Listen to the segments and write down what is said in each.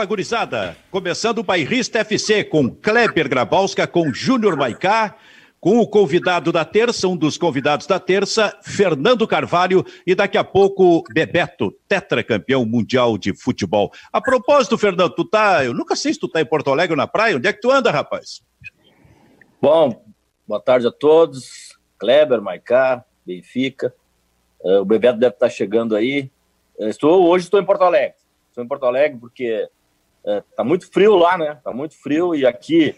Fala, gurizada! Começando o Bairrista FC com Kleber Grabowska, com Júnior Maicá, com o convidado da terça, um dos convidados da terça, Fernando Carvalho, e daqui a pouco, Bebeto, tetracampeão mundial de futebol. A propósito, Fernando, tu tá. Eu nunca sei se tu tá em Porto Alegre ou na praia. Onde é que tu anda, rapaz? Bom, boa tarde a todos. Kleber, Maicá, Benfica. Uh, o Bebeto deve estar chegando aí. Uh, estou, hoje estou em Porto Alegre. Estou em Porto Alegre porque está uh, muito frio lá, né? Está muito frio e aqui,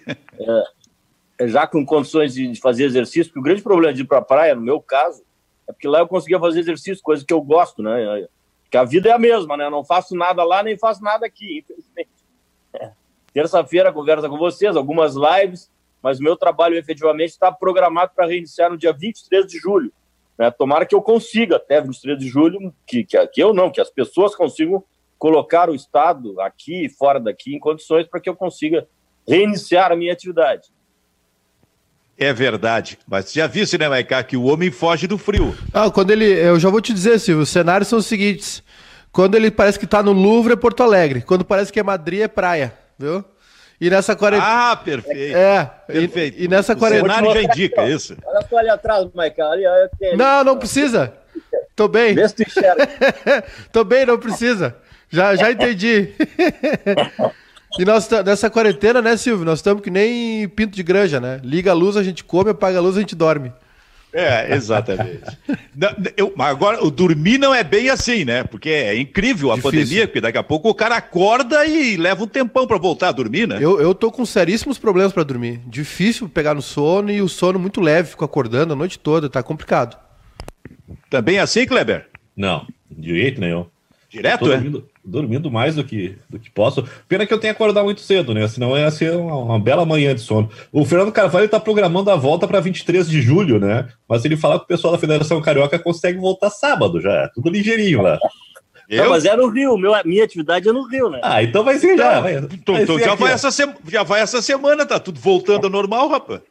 já com condições de, de, fazer exercício, porque o grande problema de ir para a praia, no meu caso, é porque lá eu conseguia fazer exercício, coisa que eu gosto, né? Que a vida é a mesma, né? Eu não faço nada lá, nem faço nada aqui, infelizmente. É. Terça-feira conversa com vocês, algumas lives, mas meu trabalho efetivamente está programado para reiniciar no dia 23 de julho. Né? Tomara que eu consiga, até 23 de julho, que, que, que eu não, que as pessoas consigam colocar o Estado aqui e fora daqui em condições para que eu consiga reiniciar a minha atividade. É verdade, mas já viu, né, Maicá, que o homem foge do frio. Ah, quando ele, eu já vou te dizer, Silvio, os cenários são os seguintes. Quando ele parece que está no Louvre é Porto Alegre, quando parece que é Madrid é praia, viu? E nessa quarentena. Ah, perfeito. É, perfeito. E, e nessa quarentena. O cenário já indica isso. Olha só ali atrás, Michael. Ali, Não, não precisa. Tô bem. Vê se tu enxerga. Tô bem, não precisa. Já, já entendi. e nós, nessa quarentena, né, Silvio? Nós estamos que nem pinto de granja, né? Liga a luz, a gente come, apaga a luz, a gente dorme. É, exatamente. não, eu, mas agora, o dormir não é bem assim, né? Porque é incrível a Difícil. pandemia, porque daqui a pouco o cara acorda e leva um tempão para voltar a dormir, né? Eu, eu tô com seríssimos problemas para dormir. Difícil pegar no sono e o sono muito leve, fico acordando a noite toda, tá complicado. Também assim, Kleber? Não, de jeito nenhum. Direto, é? Dormindo, dormindo, mais do que, do que posso. Pena que eu tenho que acordar muito cedo, né? Senão ia ser uma, uma bela manhã de sono. O Fernando Carvalho está programando a volta para 23 de julho, né? Mas se ele falar com o pessoal da Federação Carioca, consegue voltar sábado já. Tudo ligeirinho lá. Eu? Não, mas é no Rio, meu, minha atividade é no Rio, né? Ah, então vai ser já. Vai, então, vai então ser já, vai essa se... já vai essa semana, tá tudo voltando ao normal, rapaz.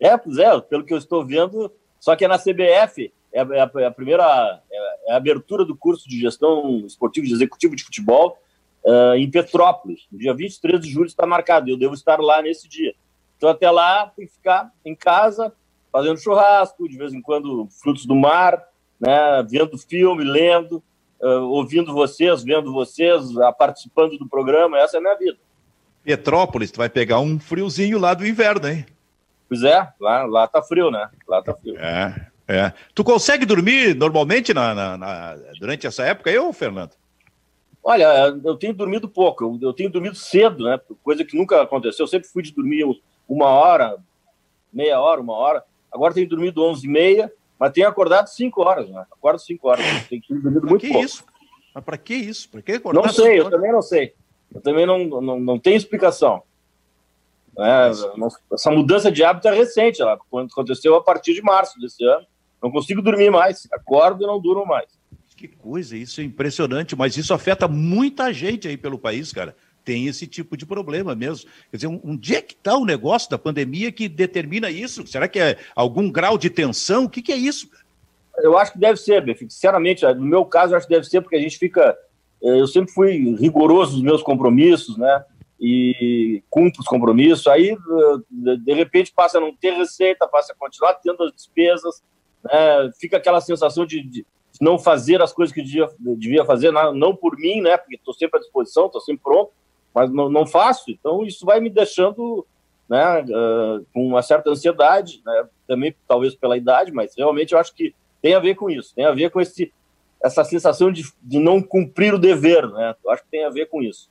É, pois é, pelo que eu estou vendo, só que é na CBF, é, é, a, é a primeira é a abertura do curso de gestão esportiva de executivo de futebol uh, em Petrópolis. No dia 23 de julho está marcado, eu devo estar lá nesse dia. Então, até lá, tem que ficar em casa, fazendo churrasco, de vez em quando, frutos do mar, né, vendo filme, lendo, uh, ouvindo vocês, vendo vocês, uh, participando do programa. Essa é a minha vida. Petrópolis, tu vai pegar um friozinho lá do inverno, hein? Pois é, lá, lá tá frio, né? Lá tá frio. É. É. Tu consegue dormir normalmente na, na, na, durante essa época, eu, Fernando? Olha, eu tenho dormido pouco, eu, eu, tenho dormido cedo, né? Coisa que nunca aconteceu. Eu sempre fui de dormir uma hora, meia hora, uma hora. Agora tenho dormido onze e meia, mas tenho acordado cinco horas, né? Acordo cinco horas. Tenho dormido pra muito que pouco. Isso? Mas para que isso? Pra que acordar não sei, eu também não sei. Eu também não, não, não tenho explicação. É, essa mudança de hábito é recente, ela aconteceu a partir de março desse ano. Não consigo dormir mais. Acordo e não durmo mais. Que coisa, isso é impressionante, mas isso afeta muita gente aí pelo país, cara. Tem esse tipo de problema mesmo. Quer dizer, onde é que está o negócio da pandemia que determina isso? Será que é algum grau de tensão? O que, que é isso? Eu acho que deve ser, Benfica. Sinceramente, no meu caso, eu acho que deve ser porque a gente fica. Eh, eu sempre fui rigoroso nos meus compromissos, né? E cumpro os compromissos. Aí, eh, de repente, passa a não ter receita, passa a continuar tendo as despesas é, fica aquela sensação de, de, não fazer as coisas que devia, devia fazer, não, não por mim, né? Porque estou sempre à disposição, estou sempre pronto, mas não, não faço. Então isso vai me deixando né, uh, com uma certa ansiedade, né, também talvez pela idade, mas realmente eu acho que tem a ver com isso, tem a ver com esse, essa sensação de, de não cumprir o dever, né? Eu acho que tem a ver com isso.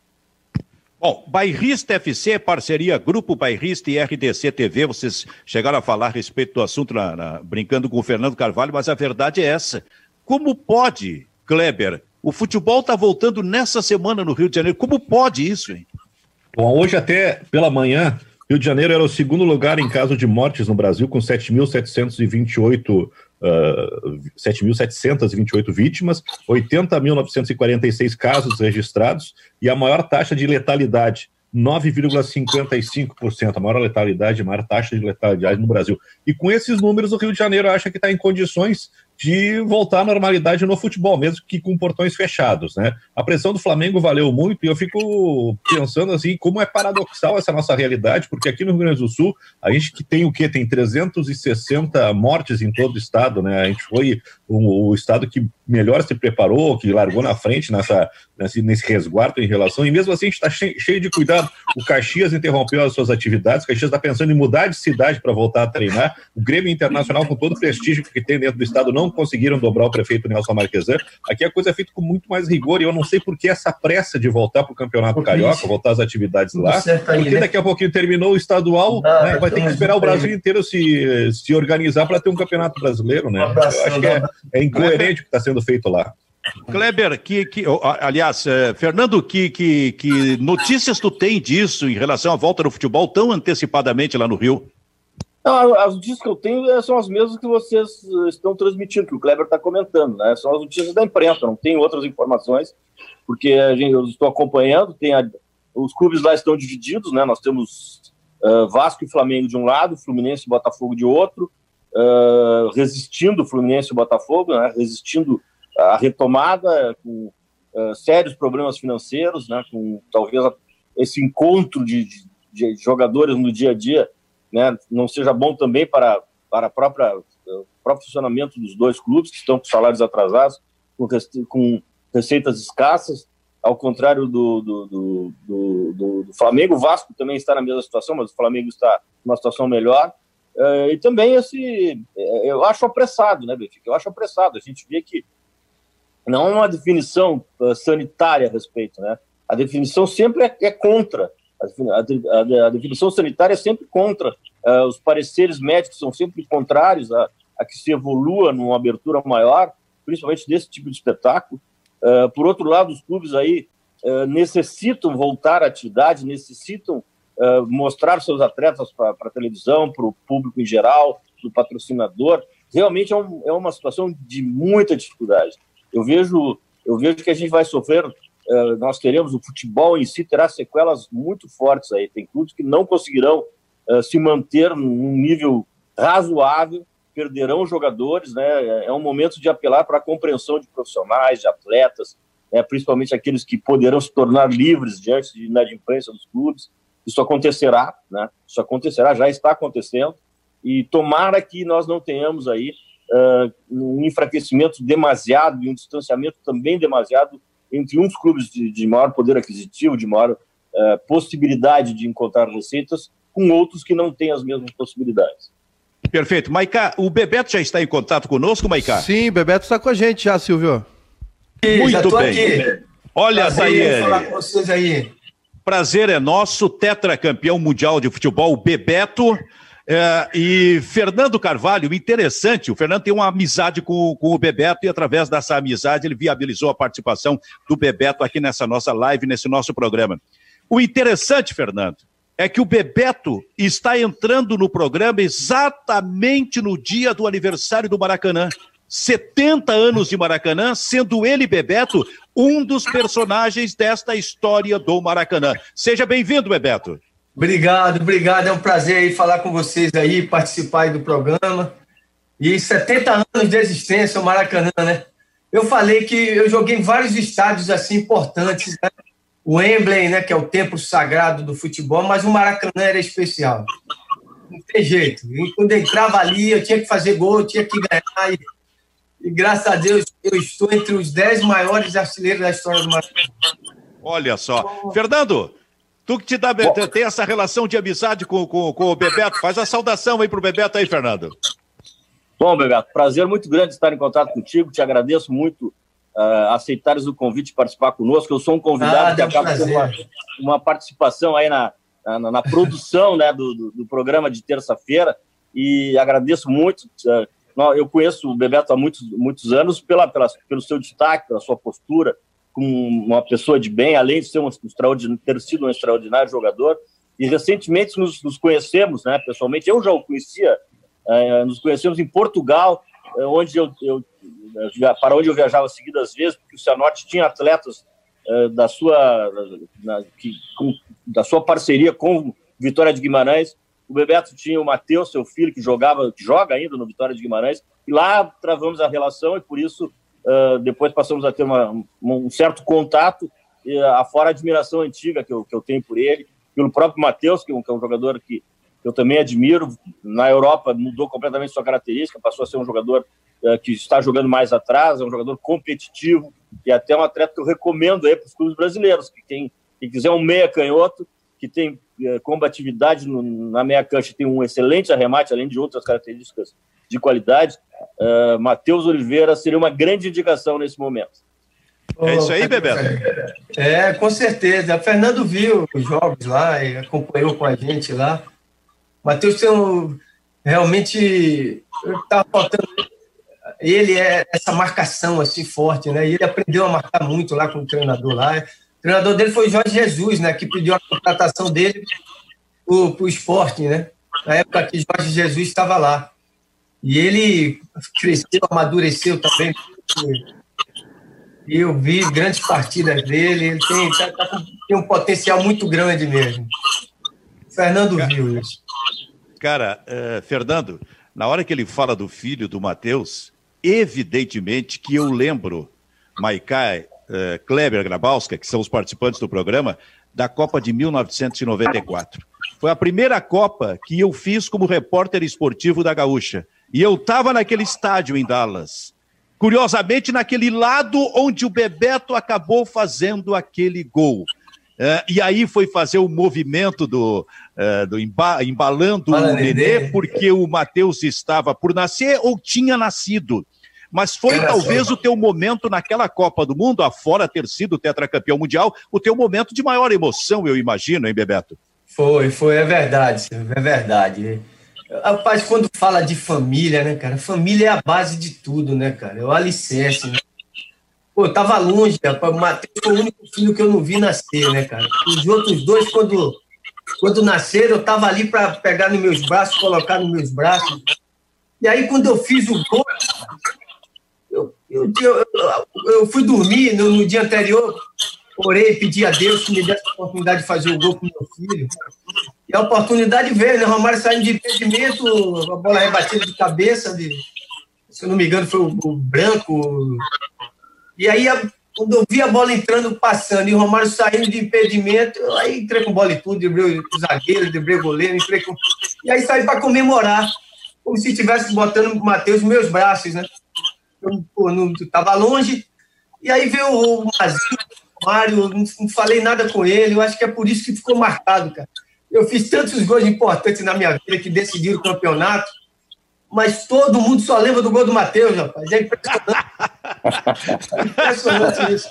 Bom, Bairrista FC, parceria Grupo Bairrista e RDC TV, vocês chegaram a falar a respeito do assunto na, na, brincando com o Fernando Carvalho, mas a verdade é essa. Como pode, Kleber, o futebol está voltando nessa semana no Rio de Janeiro, como pode isso, hein? Bom, hoje até pela manhã, Rio de Janeiro era o segundo lugar em caso de mortes no Brasil, com 7.728 uh, 7.728 vítimas, 80.946 casos registrados e a maior taxa de letalidade, 9,55%, a maior letalidade, a maior taxa de letalidade no Brasil. E com esses números, o Rio de Janeiro acha que está em condições de voltar à normalidade no futebol, mesmo que com portões fechados, né? A pressão do Flamengo valeu muito e eu fico pensando assim, como é paradoxal essa nossa realidade, porque aqui no Rio Grande do Sul, a gente que tem o quê? Tem 360 mortes em todo o estado, né? A gente foi o, o estado que melhor se preparou, que largou na frente nessa, nesse, nesse resguardo em relação, e mesmo assim a gente está cheio, cheio, de cuidado. O Caxias interrompeu as suas atividades, o Caxias está pensando em mudar de cidade para voltar a treinar, o Grêmio Internacional, com todo o prestígio que tem dentro do estado, não conseguiram dobrar o prefeito Nelson Marquesan. Aqui a coisa é feita com muito mais rigor, e eu não sei por que essa pressa de voltar para o Campeonato porque Carioca, isso. voltar às atividades Tudo lá, aí, porque né? daqui a pouquinho terminou o estadual, né, vai ter que esperar o Brasil inteiro se, se organizar para ter um campeonato brasileiro, né? eu acho que é, é incoerente o que está sendo feito lá. Kleber, que, que, aliás, é, Fernando, que, que, que notícias tu tem disso em relação à volta do futebol tão antecipadamente lá no Rio? Não, as notícias que eu tenho é, são as mesmas que vocês eh, estão transmitindo, que o Kleber está comentando, né? São as notícias da imprensa, não tem outras informações, porque a gente, eu estou acompanhando, tem a, os clubes lá estão divididos, né? Nós temos uh, Vasco e Flamengo de um lado, Fluminense e Botafogo de outro, uh, resistindo Fluminense e Botafogo, né? Resistindo a retomada com uh, sérios problemas financeiros, né, com talvez esse encontro de, de, de, jogadores no dia a dia né, não seja bom também para, para a própria, o próprio funcionamento dos dois clubes, que estão com salários atrasados, com, com receitas escassas, ao contrário do, do, do, do, do Flamengo. O Vasco também está na mesma situação, mas o Flamengo está numa situação melhor. Uh, e também esse, eu acho apressado, né, Benfica? Eu acho apressado. A gente vê que não uma definição uh, sanitária a respeito, né? A definição sempre é, é contra. A, a, definição sanitária é sempre contra. Uh, os pareceres médicos são sempre contrários a, a, que se evolua numa abertura maior, principalmente desse tipo de espetáculo. Uh, por outro lado, os clubes aí necessitam voltar à atividade, necessitam mostrar seus atletas para a televisão, para o público em geral, para o patrocinador. Realmente é, um, é uma situação de muita dificuldade. Eu vejo, eu vejo que a gente vai sofrer, uh, nós teremos, o futebol em si terá sequelas muito fortes aí. Tem clubes que não conseguirão uh, se manter num nível razoável, perderão jogadores, né? É um momento de apelar para a compreensão de profissionais, de atletas, né? principalmente aqueles que poderão se tornar livres diante de inadimplência dos clubes. Isso acontecerá, né? Isso acontecerá, já está acontecendo. E tomara que nós não tenhamos aí uh, um enfraquecimento demasiado e um distanciamento também demasiado entre uns clubes de, de maior poder aquisitivo, de maior uh, possibilidade de encontrar receitas, com outros que não têm as mesmas possibilidades. Perfeito. Maiká, o Bebeto já está em contato conosco, Maiká? Sim, o Bebeto está com a gente já, Silvio. Muito bem. Aqui. Olha, Prazer falar com vocês aí. Prazer é nosso, tetracampeão mundial de futebol, Bebeto. É, e Fernando Carvalho, interessante, o Fernando tem uma amizade com, com o Bebeto e através dessa amizade ele viabilizou a participação do Bebeto aqui nessa nossa live, nesse nosso programa. O interessante, Fernando, é que o Bebeto está entrando no programa exatamente no dia do aniversário do Maracanã. 70 anos de Maracanã, sendo ele, Bebeto, um dos personagens desta história do Maracanã. Seja bem-vindo, Bebeto. Obrigado, obrigado. É um prazer aí falar com vocês aí, participar aí do programa. E 70 anos de existência, o Maracanã, né? Eu falei que eu joguei em vários estádios assim importantes, né? O Wembley, né, que é o templo sagrado do futebol, mas o Maracanã era especial. Não tem jeito. E quando eu entrava ali, eu tinha que fazer gol, eu tinha que ganhar. E, e graças a Deus, eu estou entre os 10 maiores artilheiros da história do Maracanã. Olha só. Fernando, Tu que te dá, tem essa relação de amizade com, com, com o Bebeto, faz a saudação aí pro Bebeto aí, Fernando. Bom, Bebeto, prazer muito grande estar em contato contigo, te agradeço muito uh, aceitares o convite de participar conosco, eu sou um convidado ah, que acaba tendo uma, uma, participação aí na, na, na produção né, do, do, do, programa de terça-feira e agradeço muito, uh, eu conheço o Bebeto há muitos, muitos anos pela, pela, pelo seu destaque, pela sua postura, como uma pessoa de bem, além de ser um extraordinário, ter sido um extraordinário jogador. E recentemente nos, nos conhecemos, né, pessoalmente. Eu já o conhecia, é, nos conhecemos em Portugal, é, onde eu, eu, para onde eu viajava seguidas vezes, porque o Cianorte tinha atletas da sua na, que, com, da sua parceria com Vitória de Guimarães o Bebeto tinha o Matheus, seu filho, que jogava, que joga ainda no Vitória de Guimarães, e lá travamos a relação e por isso uh, depois passamos a ter uma, um certo contato, uh, afora a admiração antiga que eu, que eu tenho por ele, pelo próprio Matheus, que, é que é um jogador que eu também admiro. Na Europa mudou completamente sua característica, passou a ser um jogador uh, que está jogando mais atrás, é um jogador competitivo e até um atleta que eu recomendo aí para os clubes brasileiros, que quem, quem quiser um meia canhoto, que tem uh, combatividade no, na meia cancha, tem um excelente arremate, além de outras características de qualidade. Uh, Matheus Oliveira seria uma grande indicação nesse momento. É isso aí, Bebeto? É, com certeza. O Fernando viu os jogos lá e acompanhou com a gente lá. Matheus tem um, realmente tá faltando ele é essa marcação assim forte, né? E ele aprendeu a marcar muito lá com o treinador lá. O treinador dele foi o Jorge Jesus, né? Que pediu a contratação dele para o esporte, né? Na época que Jorge Jesus estava lá. E ele cresceu, amadureceu também. E eu vi grandes partidas dele. Ele tem, tá, tá, tem um potencial muito grande mesmo. Fernando viu isso. Cara, uh, Fernando, na hora que ele fala do filho do Matheus, evidentemente que eu lembro, Maikai, uh, Kleber Grabowska, que são os participantes do programa, da Copa de 1994. Foi a primeira Copa que eu fiz como repórter esportivo da Gaúcha. E eu estava naquele estádio em Dallas. Curiosamente, naquele lado onde o Bebeto acabou fazendo aquele gol. Uh, e aí foi fazer o movimento do, uh, do emba embalando Fala, o Nenê, porque o Matheus estava por nascer ou tinha nascido. Mas foi Era talvez o teu momento naquela Copa do Mundo, afora ter sido tetracampeão mundial, o teu momento de maior emoção, eu imagino, hein, Bebeto? Foi, foi, é verdade, é verdade. Rapaz, quando fala de família, né, cara? Família é a base de tudo, né, cara? É o alicerce, né? Pô, eu tava longe, rapaz. O Matheus foi o único filho que eu não vi nascer, né, cara? Os outros dois, quando, quando nasceram, eu tava ali para pegar nos meus braços, colocar nos meus braços. E aí, quando eu fiz o gol, eu, eu, eu, eu fui dormir no, no, dia anterior, orei, pedi a Deus que me desse a oportunidade de fazer o gol com meu filho. E a oportunidade veio, né? Romário saindo de impedimento, a bola rebatida de cabeça, de, se eu não me engano, foi o, o branco e aí, quando eu vi a bola entrando, passando, e o Romário saindo de impedimento, aí entrei com bola e tudo, driblei o zagueiro, driblei o goleiro, entrei com... E aí saí para comemorar, como se estivesse botando o Matheus nos meus braços, né? Eu pô, não, tava longe, e aí veio o Mazinho, o Mário, não, não falei nada com ele, eu acho que é por isso que ficou marcado, cara. Eu fiz tantos gols importantes na minha vida que decidiram o campeonato, mas todo mundo só lembra do gol do Matheus, rapaz. É impressionante. impressionante isso.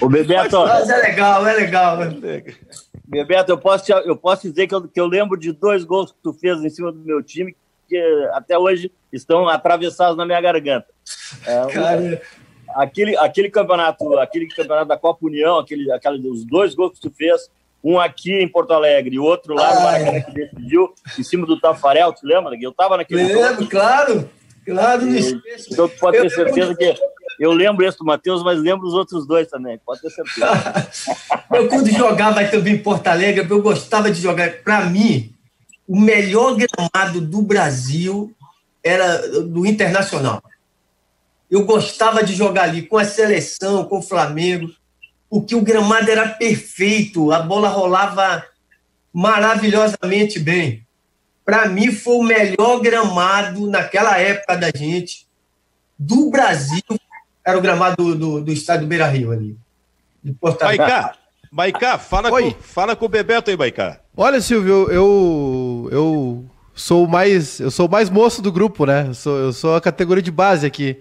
O Bebeto. Mas é legal, é legal. Bebeto, eu posso, te, eu posso dizer que eu, que eu lembro de dois gols que tu fez em cima do meu time que até hoje estão atravessados na minha garganta. É, Cara... aquele, aquele campeonato, aquele campeonato da Copa União, aquele, aquele, os dois gols que tu fez, um aqui em Porto Alegre e outro lá no Maracanã que decidiu, em cima do Tafarel, tu lembra? Eu estava naquele Lembro, claro, claro. Então tu pode ter certeza que eu lembro esse do Matheus, mas lembro os outros dois também, pode ter certeza. eu quando jogava também em Porto Alegre, eu gostava de jogar, para mim, o melhor gramado do Brasil era do Internacional. Eu gostava de jogar ali com a seleção, com o Flamengo porque o gramado era perfeito, a bola rolava maravilhosamente bem. Para mim, foi o melhor gramado naquela época da gente, do Brasil, era o gramado do, do, do estádio Beira Rio ali. De Maicá, Maicá, fala, com, fala com o Bebeto aí, Maicá. Olha, Silvio, eu, eu sou mais eu sou mais moço do grupo, né? Eu sou, eu sou a categoria de base aqui.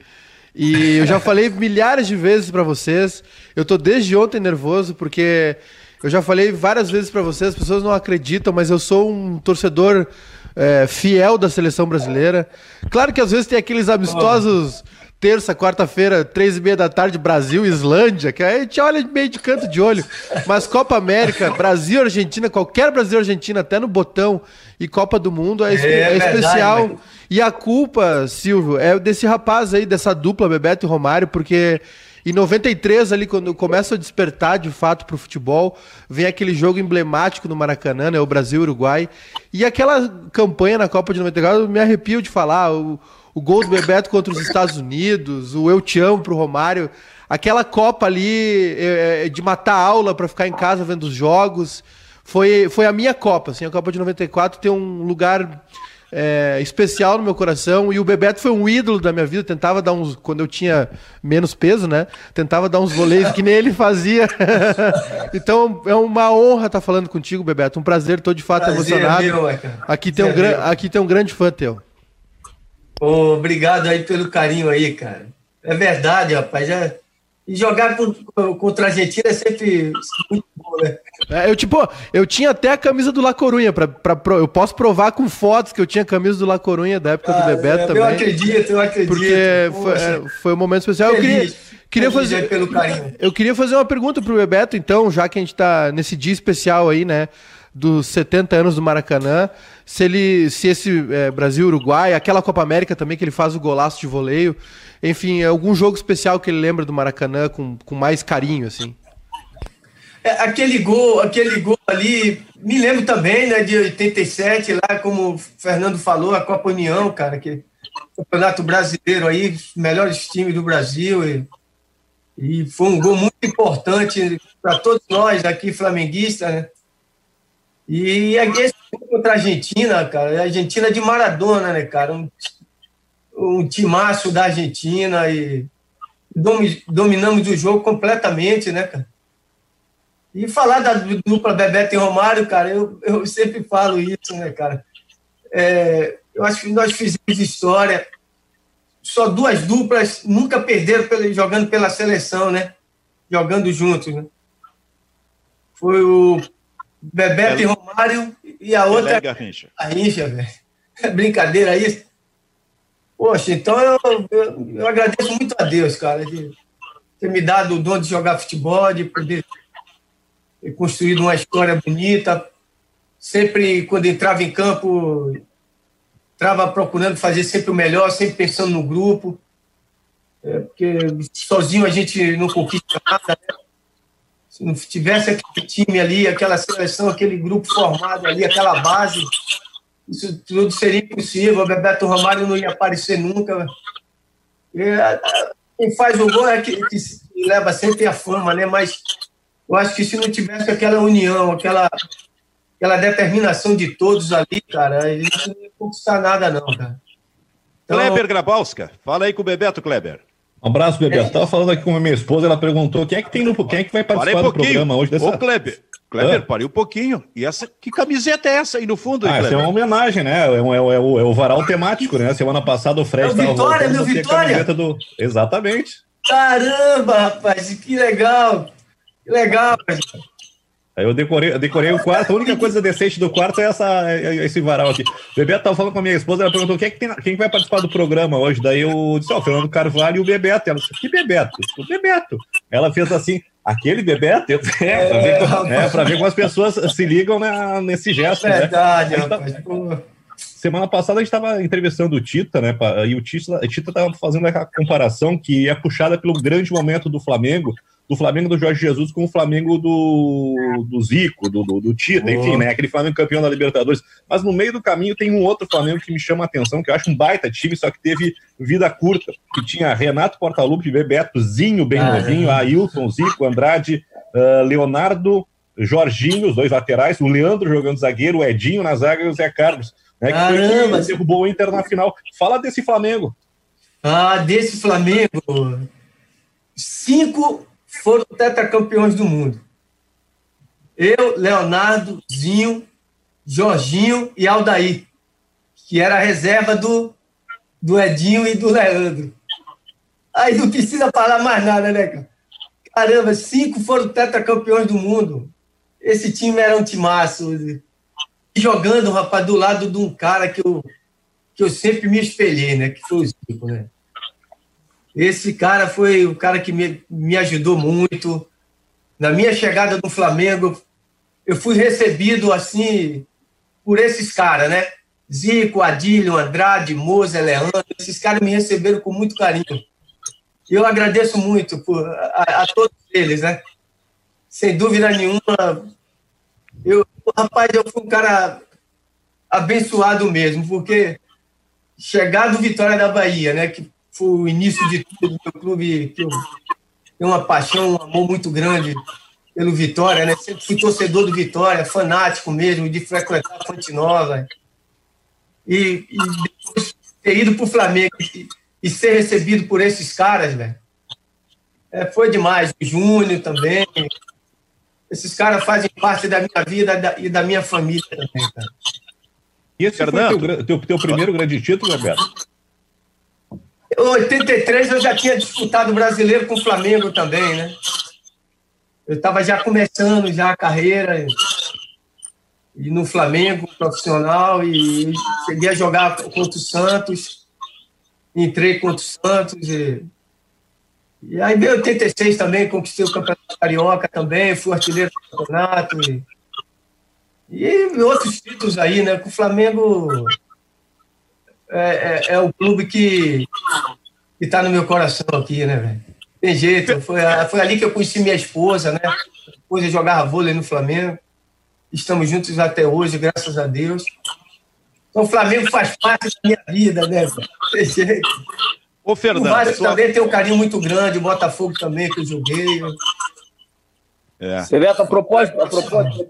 E eu já falei milhares de vezes para vocês. Eu tô desde ontem nervoso porque eu já falei várias vezes para vocês, as pessoas não acreditam, mas eu sou um torcedor é, fiel da seleção brasileira. Claro que às vezes tem aqueles amistosos terça, quarta-feira, três e meia da tarde, Brasil, Islândia, que aí a gente olha meio de canto de olho. Mas Copa América, Brasil, Argentina, qualquer Brasil, Argentina, até no botão e Copa do Mundo é, é, é especial. Verdade, e a culpa, Silvio, é desse rapaz aí, dessa dupla, Bebeto e Romário, porque Em 93, ali, quando eu começo a despertar de fato para o futebol, vem aquele jogo emblemático no Maracanã, né? O Brasil-Uruguai. E aquela campanha na Copa de 94, eu me arrepio de falar. O, o gol do Bebeto contra os Estados Unidos, o Eu Te Amo pro Romário. Aquela Copa ali é, é de matar aula para ficar em casa vendo os jogos. Foi, foi a minha Copa. Assim, a Copa de 94 tem um lugar é, especial no meu coração. E o Bebeto foi um ídolo da minha vida. tentava dar uns. Quando eu tinha menos peso, né? Tentava dar uns voleios que nem ele fazia. então é uma honra estar falando contigo, Bebeto. Um prazer, estou de fato prazer, emocionado. Meu, aqui, tem um aqui tem um grande fã teu. Obrigado aí pelo carinho aí, cara. É verdade, rapaz. É... E jogar contra a Argentina é sempre muito bom, né? É, eu, tipo, eu tinha até a camisa do La Corunha. Pra, pra, eu posso provar com fotos que eu tinha a camisa do La Corunha da época ah, do Bebeto é, também. Eu acredito, eu acredito. Porque foi, é, foi, um momento especial. Feliz, eu queria, queria fazer. Pelo carinho. Eu queria fazer uma pergunta pro Bebeto, então, já que a gente tá nesse dia especial aí, né? Dos 70 anos do Maracanã. Se ele. Se esse é, Brasil-Uruguai, aquela Copa América também, que ele faz o golaço de voleio. Enfim, algum jogo especial que ele lembra do Maracanã com, com mais carinho, assim? É, aquele gol, aquele gol ali, me lembro também, né, de 87, lá, como o Fernando falou, a Copa União, cara, que Campeonato Brasileiro aí, melhores times do Brasil. E, e foi um gol muito importante para todos nós aqui, flamenguistas, né? E esse contra a Argentina, cara, a Argentina de Maradona, né, cara? Um, um timaço da Argentina e dominamos o jogo completamente, né, cara? E falar da dupla Bebeto e Romário, cara, eu, eu sempre falo isso, né, cara? É, eu acho que nós fizemos história. Só duas duplas nunca perderam jogando pela seleção, né? Jogando juntos, né? Foi o Bebeto é, e Romário e a outra. É Garrincha. Garrincha, velho. É brincadeira isso. Poxa, então eu, eu, eu, agradeço muito a Deus, cara, de ter me dado o dom de jogar futebol, de poder ter construído uma história bonita. Sempre, quando entrava em campo, entrava procurando fazer sempre o melhor, sempre pensando no grupo. É, porque sozinho a gente não conquista nada, né? Se não tivesse aquele time ali, aquela seleção, aquele grupo formado ali, aquela base, isso tudo seria impossível. O Bebeto Romário não ia aparecer nunca. E, quem faz o gol é que, que leva sempre a fama, né? Mas eu acho que se não tivesse aquela união, aquela, aquela determinação de todos ali, cara, a gente não ia conquistar nada, não, cara. Então... Kleber Grabowska, fala aí com o Bebeto, Kleber. Um abraço, Bebeto. É. Tava falando aqui com a minha esposa, ela perguntou quem é que tem no, quem é que vai participar do programa hoje dessa. Ô, Kleber, Kleber, parei um pouquinho. E essa, que camiseta é essa aí no fundo? Ah, essa é uma homenagem, né? É, um, é, é, o, é o varal temático, né? Semana passada o Fred estava é Vitória, meu Vitória! Do... Exatamente. Caramba, rapaz, que legal! Que legal, Aí eu decorei, eu decorei o quarto, a única coisa decente do quarto é essa, é, é esse varal aqui. O Bebeto tava falando com a minha esposa, ela perguntou quem, é que tem, quem vai participar do programa hoje. Daí eu disse, ó, oh, Fernando Carvalho e o Bebeto. Ela disse, que Bebeto? O Bebeto. Ela fez assim, Aquele Bebeto, é, é, para ver, é, pra ver como as pessoas se ligam na, nesse gesto. Né? Verdade, né? rapaz. Tá, semana passada a gente estava entrevistando o Tita, né? E o Tita estava fazendo a comparação que é puxada pelo grande momento do Flamengo, do Flamengo do Jorge Jesus com o Flamengo do, do Zico, do, do, do Tita, enfim, né? Aquele Flamengo campeão da Libertadores. Mas no meio do caminho tem um outro Flamengo que me chama a atenção, que eu acho um baita time, só que teve vida curta, que tinha Renato Portaluppi, Bebeto, Zinho, bem ah, novinho, é. Ailton, Zico, Andrade, uh, Leonardo, Jorginho, os dois laterais, o Leandro jogando zagueiro, o Edinho na zaga e o Zé Carlos. Né, que Caramba. foi derrubou o Inter na final. Fala desse Flamengo. Ah, desse Flamengo. Cinco foram tetracampeões do mundo. Eu, Leonardo, Zinho, Jorginho e Aldair, que era a reserva do, do Edinho e do Leandro. Aí não precisa falar mais nada, né, cara? Caramba, cinco foram tetracampeões do mundo. Esse time era um timaço. Jogando, rapaz, do lado de um cara que eu, que eu sempre me espelhei, né? Que foi o Zico, né? Esse cara foi o cara que me, me ajudou muito. Na minha chegada no Flamengo, eu fui recebido assim por esses caras, né? Zico, Adílio, Andrade, Moza, Leandro, esses caras me receberam com muito carinho. eu agradeço muito por, a, a, todos eles, né? Sem dúvida nenhuma, eu, rapaz, eu fui um cara abençoado mesmo, porque chegar do Vitória da Bahia, né? Que foi o início de tudo do meu clube, que eu tenho uma paixão, um amor muito grande pelo Vitória, né? Sempre fui torcedor do Vitória, fanático mesmo, de frequentar a Fonte Nova. E, e depois ter ido para o Flamengo e, e, ser recebido por esses caras, velho. É, foi demais. O Júnior também. Esses caras fazem parte da minha vida e da minha família também, cara. E esse Fernando. foi teu, teu, teu primeiro grande título, Roberto? Em 83 eu já tinha disputado o brasileiro com o Flamengo também, né? Eu estava já começando já a carreira e no Flamengo profissional e cheguei a jogar contra o Santos, entrei contra o Santos e, e aí em 86 também conquistei o Campeonato Carioca também, fui artilheiro do campeonato e, e outros títulos aí, né? Com o Flamengo é, é, é o clube que está no meu coração aqui, né, velho? Tem jeito, foi, foi ali que eu conheci minha esposa, né? Depois eu jogava vôlei no Flamengo. Estamos juntos até hoje, graças a Deus. Então, o Flamengo faz parte da minha vida, né? Tem jeito. Ô, Fernando. O Vasco sua... também tem um carinho muito grande, o Botafogo também, que eu joguei. É. Severto, a propósito, a propósito,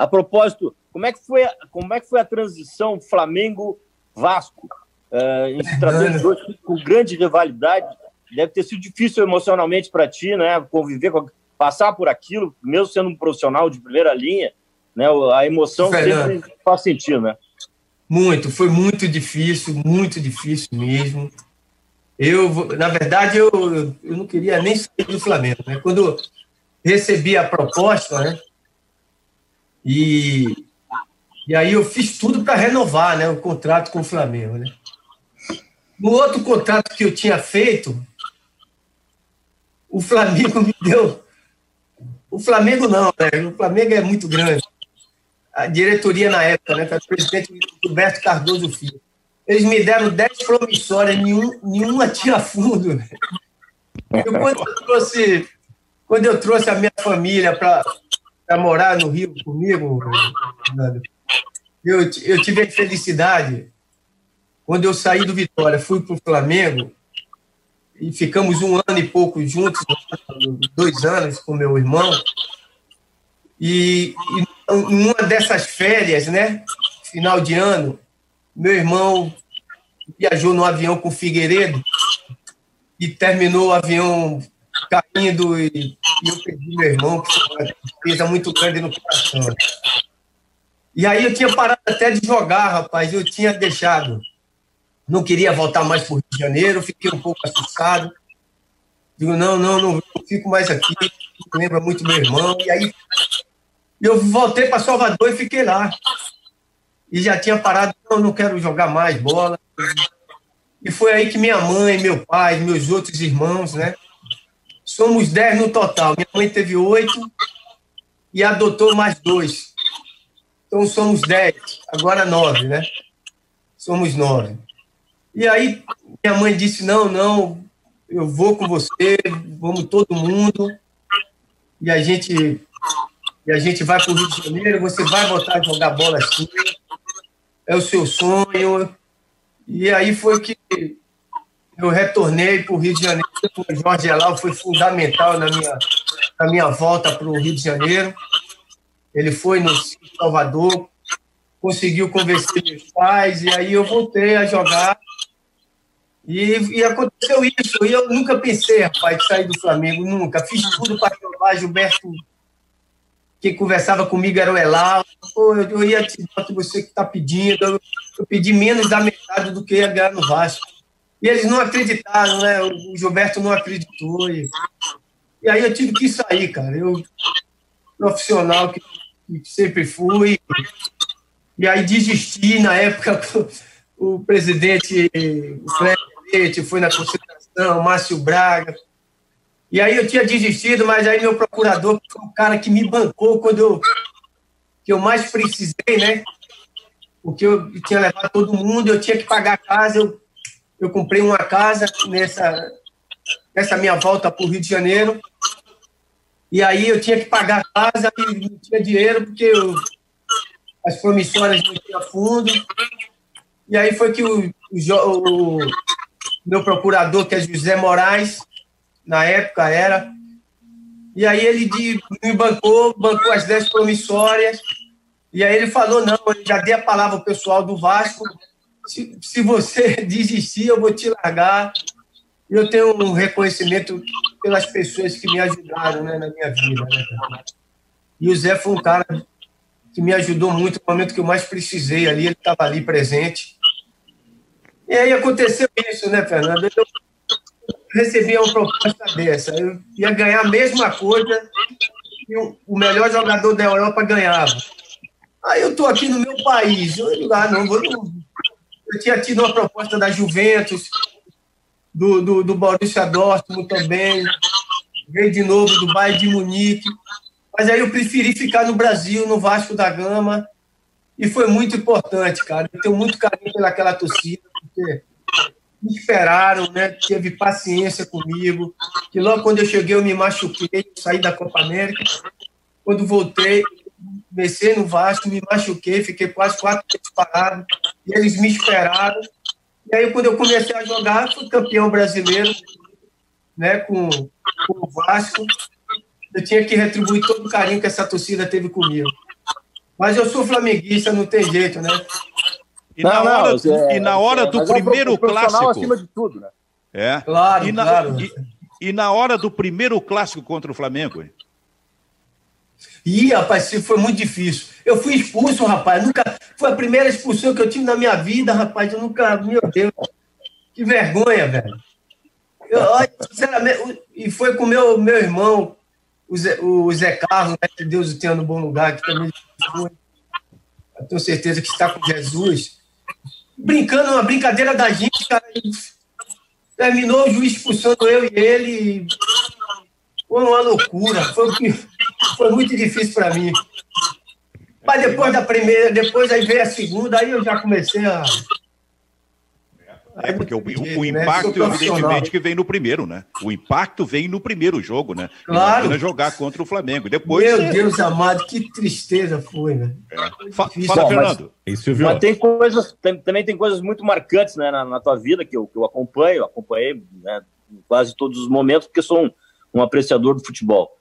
a propósito, como é que foi, a, como é que foi a transição Flamengo-Vasco? Uh, em se tratando de dois com grande rivalidade, deve ter sido difícil emocionalmente para ti, né? Conviver com, passar por aquilo, mesmo sendo um profissional de primeira linha, né? A emoção Fernando, sempre faz sentido, né? Muito, foi muito difícil, muito difícil mesmo. Eu, na verdade, eu, eu não queria nem sair do Flamengo, né? Quando recebi a proposta, né? E, e aí eu fiz tudo para renovar, né? O contrato com o Flamengo, né? No outro contrato que eu tinha feito, o Flamengo me deu o Flamengo não, né? O Flamengo é muito grande. A diretoria na época, né? O presidente Roberto Cardoso Filho. Eles me deram 10 promissórias, nenhum, nenhuma tinha fundo. Né? Eu, quando, eu trouxe, quando eu trouxe a minha família para morar no Rio comigo, eu, eu tive a felicidade, quando eu saí do Vitória, fui para o Flamengo, e ficamos um ano e pouco juntos, dois anos com meu irmão. E, e em uma dessas férias, né, final de ano, meu irmão viajou no avião com o Figueiredo e terminou o avião caindo e, e eu perdi meu irmão, que foi uma tristeza muito grande no coração. E aí eu tinha parado até de jogar, rapaz, eu tinha deixado não queria voltar mais para o Rio de Janeiro, fiquei um pouco assustado. Digo, não, não, não, não fico mais aqui, lembra muito meu irmão. E aí eu voltei para Salvador e fiquei lá. E já tinha parado, não, não quero jogar mais bola. E foi aí que minha mãe, meu pai, meus outros irmãos, né? Somos dez no total. Minha mãe teve oito e adotou mais dois. Então somos dez, agora nove, né? Somos nove. E aí minha mãe disse: não, não, eu vou com você, vamos todo mundo, e a gente e a gente vai para o Rio de Janeiro, você vai voltar a jogar bola assim, é o seu sonho. E aí foi que eu retornei para o Rio de Janeiro, o Jorge Elal foi fundamental na minha, na minha volta para o Rio de Janeiro. Ele foi no Salvador, conseguiu convencer meus pais, e aí eu voltei a jogar e, e, aconteceu isso. E eu nunca pensei, rapaz, sair do Flamengo, nunca. Fiz tudo para jogar. Gilberto, quem conversava comigo era o Elal. Pô, eu, eu ia te dar o que você está pedindo. Eu, eu, pedi menos da metade do que ia ganhar no Vasco. E eles não acreditaram, né? O Gilberto não acreditou. E, e aí eu tive que sair, cara. Eu, profissional que, que sempre fui. E aí desisti na época. O presidente, o Fred Leite, fui na concentração, Márcio Braga. E aí eu tinha desistido, mas aí meu procurador, foi o cara que me bancou quando eu, que eu mais precisei, né? Porque eu tinha levado todo mundo, eu tinha que pagar a casa, eu, eu comprei uma casa nessa, nessa minha volta para o Rio de Janeiro. E aí eu tinha que pagar a casa e não tinha dinheiro porque eu, as promissórias não tinham fundo. E aí foi que o, o, o meu procurador, que é José Moraes, na época era, e aí ele de, me bancou, bancou as 10 promissórias, e aí ele falou, não, eu já dei a palavra ao pessoal do Vasco, se, se você desistir, eu vou te largar. Eu tenho um reconhecimento pelas pessoas que me ajudaram né, na minha vida. Né, e o Zé foi um cara que me ajudou muito no momento que eu mais precisei ali, ele estava ali presente. E aí aconteceu isso, né, Fernando? Eu recebi uma proposta dessa. Eu ia ganhar a mesma coisa que o melhor jogador da Europa ganhava. Aí eu estou aqui no meu país, eu lá, não vou. Eu tinha tido uma proposta da Juventus, do, do, do Borussia Dortmund também, veio de novo do Bayern de Munique. Mas aí eu preferi ficar no Brasil, no Vasco da Gama, e foi muito importante, cara. Eu tenho muito carinho pelaquela torcida, porque me esperaram, né? Teve paciência comigo. Que logo quando eu cheguei, eu me machuquei, saí da Copa América. Quando voltei, comecei no Vasco, me machuquei, fiquei quase quatro meses parado. E eles me esperaram. E aí, quando eu comecei a jogar, fui campeão brasileiro, né? Com, com o Vasco. Eu tinha que retribuir todo o carinho que essa torcida teve comigo. Mas eu sou flamenguista, não tem jeito, né? E não, na hora, não, é, e na hora é, do primeiro é clássico. acima de tudo, né? É. Claro, e na, claro. E, e, na hora do primeiro clássico contra o Flamengo? Ih, rapaz, foi muito difícil. Eu fui expulso, rapaz. Nunca, foi a primeira expulsão que eu tive na minha vida, rapaz. Eu nunca. Meu Deus. Que vergonha, velho. Eu, sinceramente, e foi com meu, meu irmão, o Zé, o Zé Carlos, né, que Deus o tenha no bom lugar, que também. Eu tenho certeza que está com Jesus. Brincando, uma brincadeira da gente, cara. Terminou o juiz expulsando eu e ele. Foi uma loucura. Foi, foi muito difícil para mim. Mas depois da primeira, depois aí veio a segunda, aí eu já comecei a é, porque o, o, o né? impacto, né? evidentemente, que vem no primeiro, né? O impacto vem no primeiro jogo, né? Claro. Imagina jogar contra o Flamengo. Depois, Meu é... Deus amado, que tristeza foi, né? É. Fa fala, Fernando. Mas, mas tem coisas, tem, também tem coisas muito marcantes né, na, na tua vida que eu, que eu acompanho, acompanhei né, em quase todos os momentos, porque sou um, um apreciador do futebol.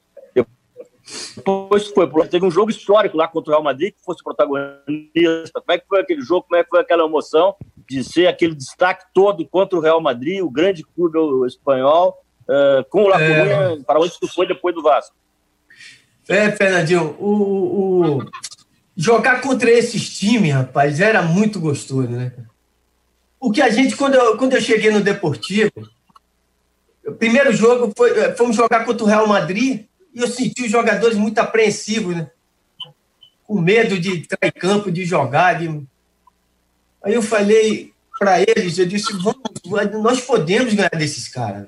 Depois foi, teve um jogo histórico lá contra o Real Madrid, que fosse protagonista. Como é que foi aquele jogo? Como é que foi aquela emoção? de ser aquele destaque todo contra o Real Madrid, o grande clube espanhol, uh, com o La Coruña, é... para onde tu foi depois do Vasco? É, Fernandinho, o, o, jogar contra esses times, rapaz, era muito gostoso, né? Porque a gente, quando eu, quando eu cheguei no Deportivo, o primeiro jogo foi, fomos jogar contra o Real Madrid e eu senti os jogadores muito apreensivos, né? Com medo de entrar em campo, de jogar, de Aí eu falei para eles, eu disse, vamos, nós podemos ganhar desses caras.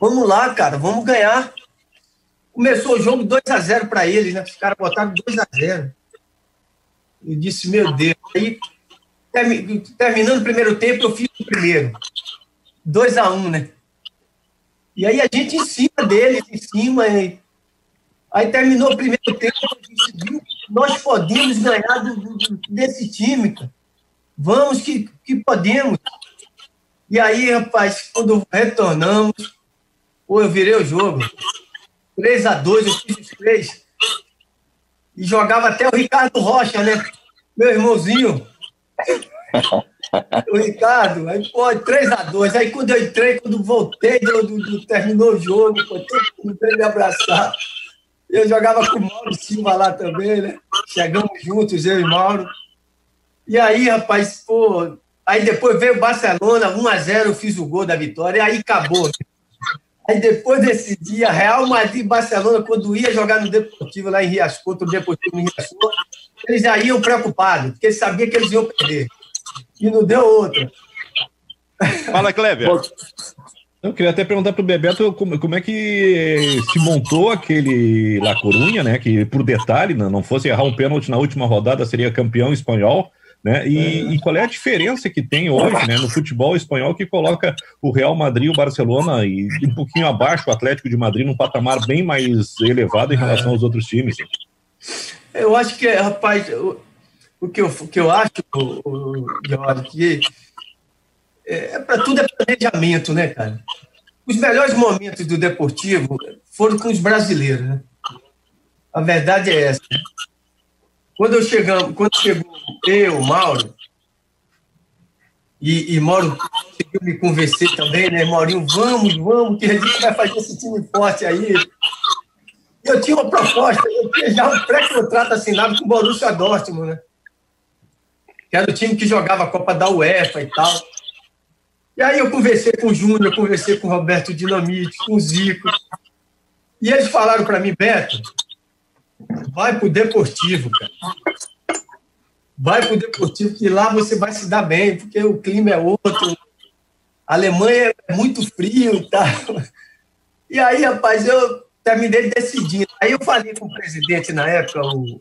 Vamos lá, cara, vamos ganhar. Começou o jogo 2 a 0 para eles, né? Os caras botaram 2 a 0 Eu disse, meu Deus. Aí, terminando o primeiro tempo, eu fiz o primeiro. 2 a 1 né? E aí a gente em cima deles, em cima. E... Aí terminou o primeiro tempo? Nós podemos ganhar do, do, desse time, cara. Vamos que, que podemos. E aí, rapaz, quando retornamos, pô, eu virei o jogo. 3 a 2 eu fiz os três. E jogava até o Ricardo Rocha, né? Meu irmãozinho. o Ricardo, aí, pô, 3 a 2 Aí quando eu entrei, quando voltei, do, do, do terminou o jogo, pô, todo mundo me abraçar. Eu jogava com o Mauro Silva lá também, né? Chegamos juntos, eu e Mauro. E aí, rapaz, pô, aí depois veio o Barcelona, 1x0, eu fiz o gol da vitória, e aí acabou. Aí depois desse dia, Real Madrid e Barcelona, quando ia jogar no Deportivo lá em Rias, contra o Deportivo em Rias, eles já iam preocupados, porque eles sabiam que eles iam perder. E não deu outra. Fala, Kleber. Eu queria até perguntar para o Bebeto como, como, é que se montou aquele La Corunha, né? Que, por detalhe, não fosse errar um pênalti na última rodada, seria campeão espanhol Né? E, e, qual é a diferença que tem hoje né, no futebol espanhol que coloca o Real Madrid, o Barcelona e um pouquinho abaixo o Atlético de Madrid num patamar bem mais elevado em relação aos outros times? Eu acho que, rapaz, o, que, eu, o que eu acho, o, que é, para tudo é planejamento, né, cara? Os melhores momentos do Deportivo foram com os brasileiros, né? A verdade é essa. Quando eu chegamos, quando chegou eu, Mauro, e, e Mauro conseguiu me convencer também, né, Maurinho, vamos, vamos, que a gente vai fazer esse time forte aí. Eu tinha uma proposta, eu tinha já um pré-contrato assinado com o Borussia Dortmund, né? Que era o time que jogava a Copa da UEFA e tal. E aí eu conversei com o Júnior, conversei com o Roberto Dinamite, com o Zico. E eles falaram para mim, Beto, Vai pro Deportivo, cara. Vai pro Deportivo, que lá você vai se dar bem, porque o clima é outro. A Alemanha é muito frio e tal. E aí, rapaz, eu terminei decidindo. Aí eu falei com o presidente na época, o,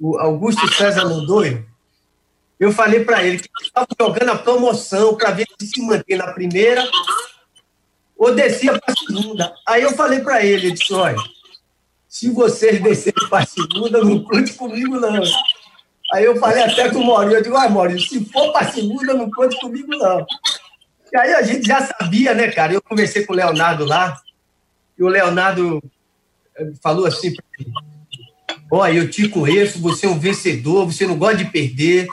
o Augusto César Londoio, eu falei para ele que estava jogando a promoção para ver se se mantém na primeira ou descia para a segunda. Aí eu falei para ele, disse, olha, se vocês descerem para a segunda, não conte comigo, não. Aí eu falei até com o Maurício, eu digo, ah, se for para a segunda, não conte comigo, não. E aí a gente já sabia, né, cara? Eu conversei com o Leonardo lá, e o Leonardo eh, falou assim para mim, olha, eu te conheço, você é um vencedor, você não gosta de perder.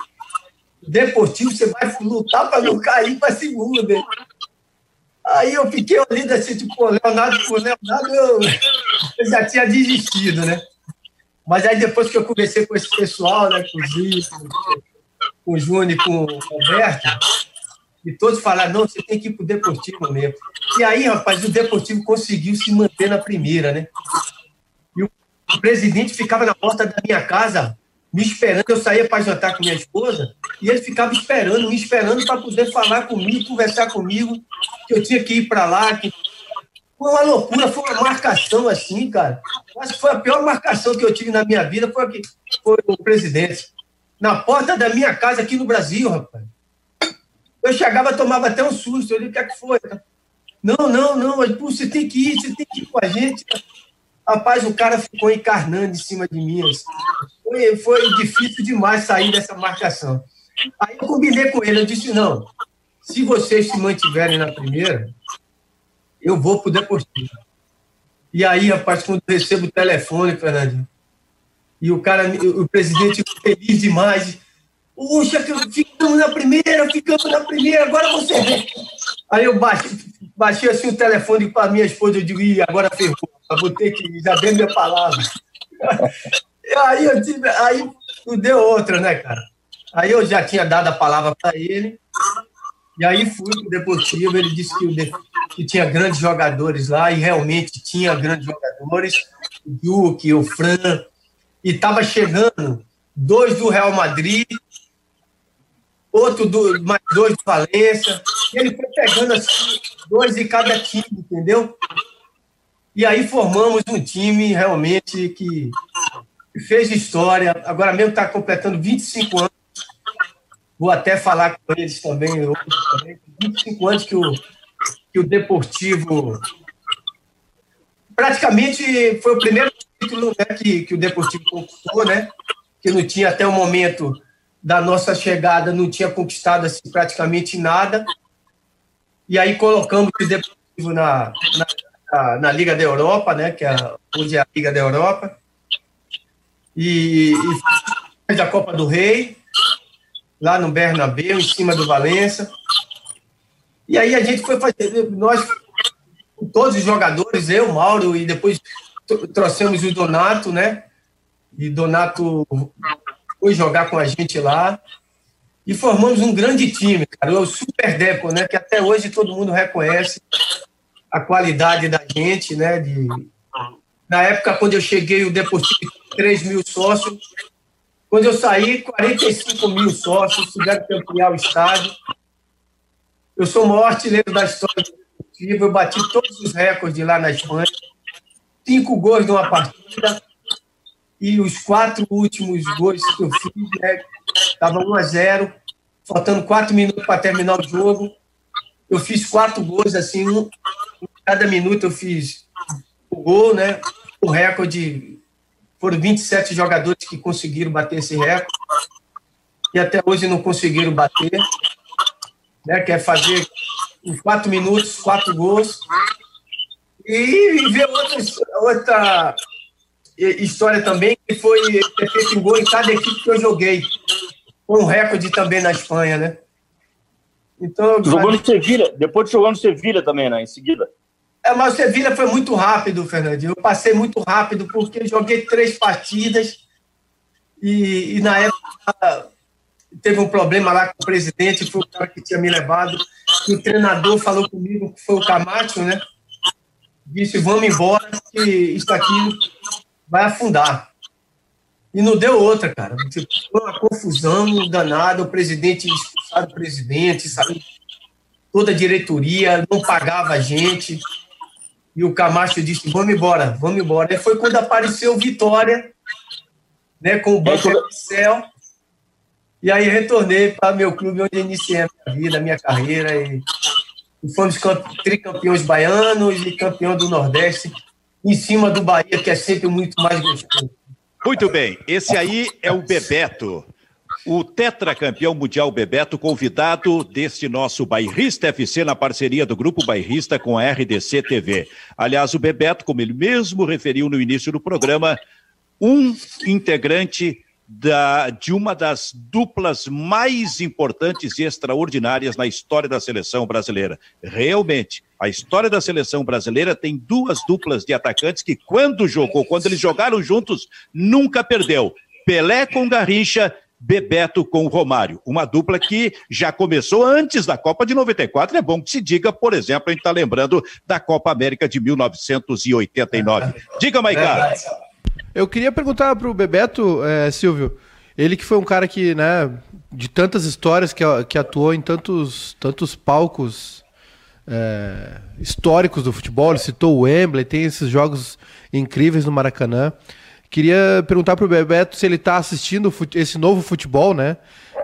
Deportivo, você vai lutar para não cair para segunda. Aí eu fiquei olhando assim, tipo, Leonardo, por Leonardo, eu, eu, já tinha desistido, né? Mas aí depois que eu conversei com esse pessoal, né, com o Zico, com o Júnior com o Roberto, e todos falaram, não, você tem que ir pro Deportivo mesmo. E aí, rapaz, o Deportivo conseguiu se manter na primeira, né? E o presidente ficava na porta da minha casa me esperando. Eu saía para jantar com minha esposa e ele ficava esperando, me esperando para poder falar comigo, conversar comigo, que eu tinha que ir para lá. Que... Foi uma loucura, foi uma marcação assim, cara. Que foi a pior marcação que eu tive na minha vida, foi, foi o presidente. Na porta da minha casa aqui no Brasil, rapaz. Eu chegava, tomava até um susto. Eu disse, o que é que foi? Não, não, não, você tem que ir, você tem que ir com a gente. Rapaz, o cara ficou encarnando em cima de mim. Assim. Foi, foi difícil demais sair dessa marcação. Aí eu combinei com ele, eu disse, não, se vocês se mantiverem na primeira, eu vou pro Deportivo. E aí, rapaz, quando eu recebo o telefone, Fernandinho, e o cara, o presidente feliz demais, Puxa, ficamos na primeira, ficamos na primeira, agora você vê. Aí eu baixei, baixei assim o telefone para minha esposa, eu digo, Ih, agora ferrou, eu vou ter que já dei minha palavra. E aí eu tive, aí não deu outra, né, cara? Aí eu já tinha dado a palavra para ele, e aí fui pro Deportivo, ele disse que, o, que tinha grandes jogadores lá, e realmente tinha grandes jogadores, o Duque, o Fran, e estava chegando dois do Real Madrid outro do, mais dois do Valência. E ele foi pegando assim, dois de cada time, entendeu? E aí formamos um time realmente que fez história. Agora mesmo está completando 25 anos. Vou até falar com eles também, também 25 anos que o, que o Deportivo. Praticamente foi o primeiro título né, que, que o Deportivo conquistou, né? Que não tinha até o momento da nossa chegada não tinha conquistado assim, praticamente nada. E aí colocamos o Deportivo na, na, na, Liga da Europa, né, que é, hoje é a Liga da Europa. E, e fez a Copa do Rei, lá no Bernabéu, em cima do Valença. E aí a gente foi fazer, nós, todos os jogadores, eu, Mauro, e depois trouxemos o Donato, né? E Donato foi jogar com a gente lá. E formamos um grande time, cara, o Super Deco, né, que até hoje todo mundo reconhece a qualidade da gente, né, de... Na época, quando eu cheguei, o Deportivo 3 mil sócios. Quando eu saí, 45 mil sócios, tiveram que ampliar o estádio. Eu sou o maior artilheiro da história do Deportivo, eu bati todos os recordes lá na Espanha. Cinco gols numa partida, e os quatro últimos gols que eu fiz, né, Estava 1 a 0 faltando quatro minutos para terminar o jogo. Eu fiz quatro gols, assim, um, cada minuto eu fiz o gol, né? O recorde, foram 27 jogadores que conseguiram bater esse recorde, e até hoje não conseguiram bater, né? Quer fazer em quatro minutos, quatro gols. E ver outras, outra história também, que foi ter feito um gol em cada equipe que eu joguei. Com um recorde também na Espanha, né? Então, jogou no Sevilha, depois jogou no Sevilha também, né? Em seguida. É, mas o Sevilha foi muito rápido, Fernandinho. Eu passei muito rápido porque joguei três partidas e, e na época teve um problema lá com o presidente, foi o cara que tinha me levado. E o treinador falou comigo, que foi o Camacho, né? Disse: vamos embora, que isso aqui vai afundar. E não deu outra, cara. Foi uma confusão danada, o presidente expulsado o presidente, sabe? Toda a diretoria não pagava a gente. E o Camacho disse: vamos embora, vamos embora. E foi quando apareceu Vitória, né, com o Banco do Céu. E aí retornei para meu clube, onde iniciei a minha vida, a minha carreira. E, e fomos tricampeões baianos e campeão do Nordeste, em cima do Bahia, que é sempre muito mais gostoso. Muito bem, esse aí é o Bebeto. O tetracampeão mundial Bebeto, convidado deste nosso Bairrista FC na parceria do Grupo Bairrista com a RDC TV. Aliás, o Bebeto, como ele mesmo referiu no início do programa, um integrante da, de uma das duplas mais importantes e extraordinárias na história da seleção brasileira. Realmente, a história da seleção brasileira tem duas duplas de atacantes que, quando jogou, quando eles jogaram juntos, nunca perdeu. Pelé com Garrincha Bebeto com Romário. Uma dupla que já começou antes da Copa de 94. É bom que se diga, por exemplo, a gente está lembrando da Copa América de 1989. Diga, Maicá. Eu queria perguntar para o Bebeto, é, Silvio, ele que foi um cara que, né, de tantas histórias, que, que atuou em tantos, tantos palcos é, históricos do futebol, ele citou o Wembley, tem esses jogos incríveis no Maracanã. Queria perguntar para o Bebeto se ele está assistindo esse novo futebol, né,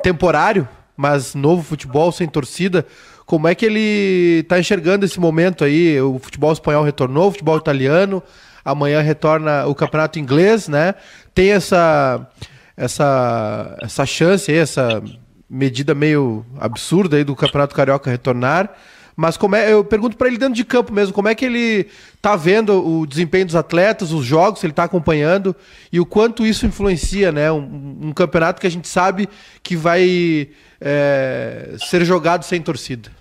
temporário, mas novo futebol sem torcida. Como é que ele está enxergando esse momento aí? O futebol espanhol retornou, o futebol italiano, Amanhã retorna o campeonato inglês, né? Tem essa essa essa chance aí, essa medida meio absurda aí do campeonato carioca retornar. Mas como é, eu pergunto para ele dentro de campo mesmo, como é que ele tá vendo o desempenho dos atletas, os jogos, se ele está acompanhando e o quanto isso influencia, né? Um, um campeonato que a gente sabe que vai é, ser jogado sem torcida.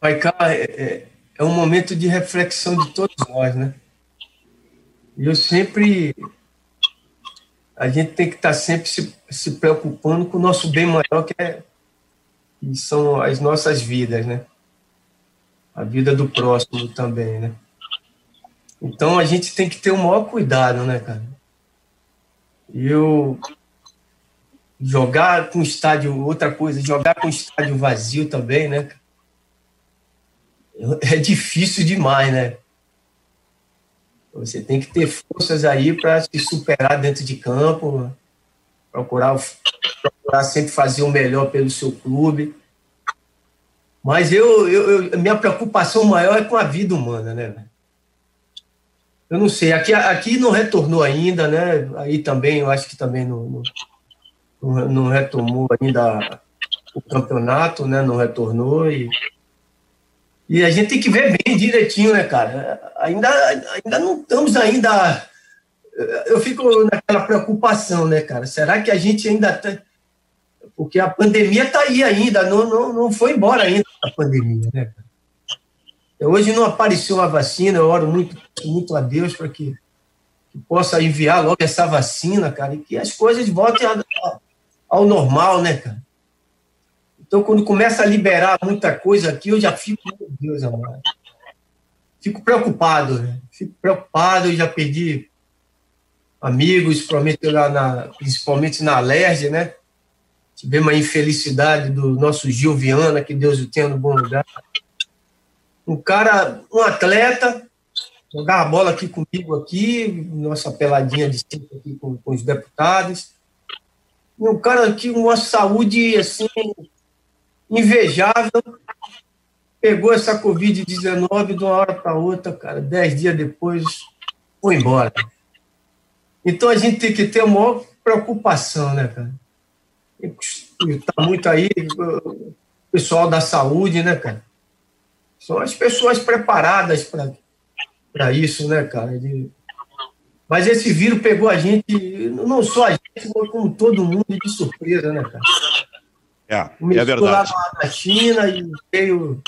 Vai, cara, é, é, é um momento de reflexão de todos nós, né? Eu sempre. A gente tem que estar sempre se, se preocupando com o nosso bem maior, que, é, que são as nossas vidas, né? A vida do próximo também, né? Então a gente tem que ter o maior cuidado, né, cara? Eu jogar com estádio, outra coisa, jogar com estádio vazio também, né? É difícil demais, né? Você tem que ter forças aí para se superar dentro de campo, procurar, procurar sempre fazer o melhor pelo seu clube. Mas eu, eu, eu, minha preocupação maior é com a vida humana, né? Eu não sei, aqui, aqui não retornou ainda, né? Aí também, eu acho que também não, não, não retomou ainda o campeonato, né? Não retornou e e a gente tem que ver bem direitinho, né, cara? Ainda, ainda não estamos ainda. Eu fico naquela preocupação, né, cara? Será que a gente ainda tá. Porque a pandemia está aí ainda, não, não, não foi embora ainda a pandemia, né? Hoje não apareceu uma vacina, eu oro muito, muito a Deus para que, que, possa enviar logo essa vacina, cara, e que as coisas voltem a, a, ao normal, né, cara? Então, quando começa a liberar muita coisa aqui, eu já fico, meu Deus, amado. Fico preocupado, né? Fico preocupado, já perdi amigos, principalmente, na, principalmente na Alerj, né? Tivemos a infelicidade do nosso Gil Viana, que Deus o tenha no bom lugar. Um cara, um atleta, jogava bola aqui comigo aqui, nossa peladinha de sempre aqui com, com os deputados um cara que uma saúde assim invejável pegou essa Covid-19 de uma hora para outra, cara. Dez dias depois foi embora. Então a gente tem que ter a maior preocupação, né, cara? Está muito aí o pessoal da saúde, né, cara? São as pessoas preparadas para isso, né, cara? De... Mas esse vírus pegou a gente, não só a gente, mas como todo mundo de surpresa, né, cara? É, é verdade. lá na China e veio.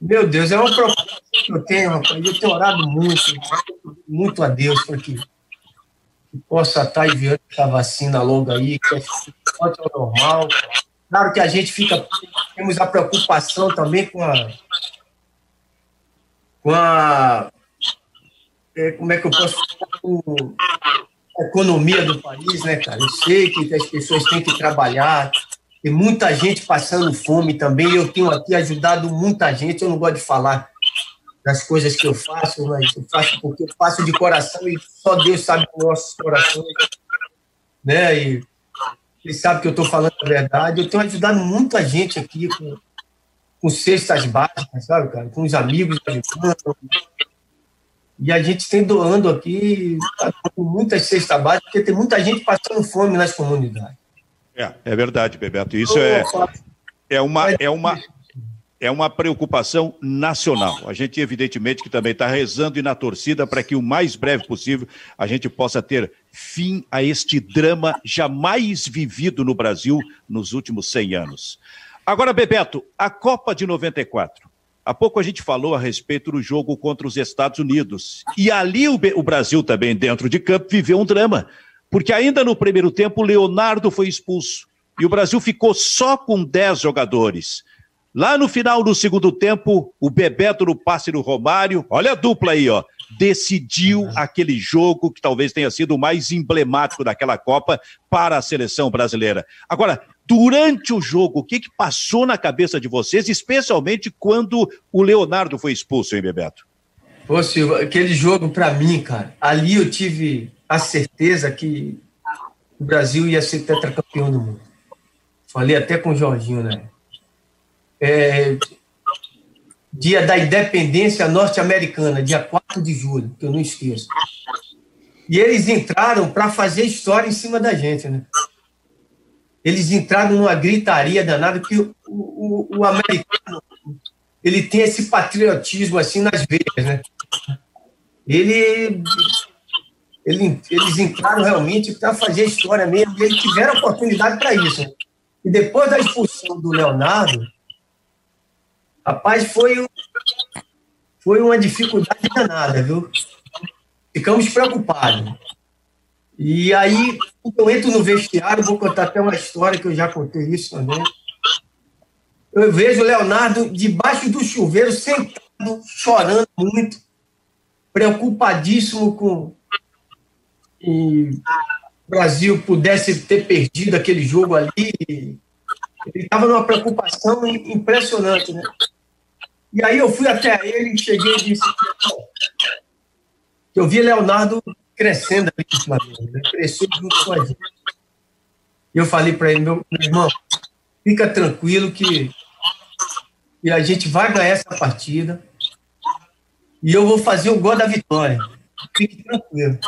Meu Deus, é uma preocupação que eu tenho, rapaz. Eu tenho orado muito, muito a Deus para que, que, possa estar enviando essa vacina logo aí, que é normal. Claro que a gente fica, temos a preocupação também com a, com a, é, como é que eu posso com a economia do país, né, cara? Eu sei que as pessoas têm que trabalhar, tem muita gente passando fome também, eu tenho aqui ajudado muita gente, eu não gosto de falar das coisas que eu faço, mas eu faço porque eu faço de coração e só Deus sabe os nossos corações, né, e ele sabe que eu estou falando a verdade. Eu tenho ajudado muita gente aqui com, com cestas básicas, sabe, cara? Com os amigos ajudando. E a gente tem doando aqui tá com muitas cestas básicas, porque tem muita gente passando fome nas comunidades. É, é verdade, Bebeto. Isso é, é uma. É uma é uma preocupação nacional. A gente, evidentemente, que também está rezando e na torcida para que o mais breve possível a gente possa ter fim a este drama jamais vivido no Brasil nos últimos 100 anos. Agora, Bebeto, a Copa de 94. Há pouco a gente falou a respeito do jogo contra os Estados Unidos. E ali o, o Brasil também, dentro de campo, viveu um drama. Porque ainda no primeiro tempo, o Leonardo foi expulso. E o Brasil ficou só com 10 jogadores. Lá no final do segundo tempo, o Bebeto no passe do Romário, olha a dupla aí, ó, decidiu uhum. aquele jogo que talvez tenha sido o mais emblemático daquela Copa para a seleção brasileira. Agora, durante o jogo, o que, que passou na cabeça de vocês, especialmente quando o Leonardo foi expulso, hein, Bebeto? Pô, Silva, aquele jogo para mim, cara, ali eu tive a certeza que o Brasil ia ser tetracampeão do mundo. Falei até com o Jorginho, né? É, dia da independência norte-americana, dia 4 de julho, que eu não esqueço. E eles entraram para fazer história em cima da gente, né? Eles entraram numa gritaria danada, que o, o, o americano ele tem esse patriotismo assim nas veias, né? Ele, ele, eles entraram realmente para fazer história mesmo, e eles tiveram oportunidade para isso. Né? E depois da expulsão do Leonardo, Rapaz, foi, foi uma dificuldade danada, viu? Ficamos preocupados. E aí, eu entro no vestiário, vou contar até uma história que eu já contei isso também. Eu vejo o Leonardo debaixo do chuveiro, sentado, chorando muito, preocupadíssimo com o Brasil pudesse ter perdido aquele jogo ali. Ele estava numa preocupação impressionante, né? E aí eu fui até ele, cheguei e disse eu vi Leonardo crescendo ali no Flamengo, né? cresceu junto com a gente. E eu falei para ele, meu, meu, irmão, fica tranquilo que, que a gente vai ganhar essa partida e eu vou fazer o gol da vitória. Fique tranquilo.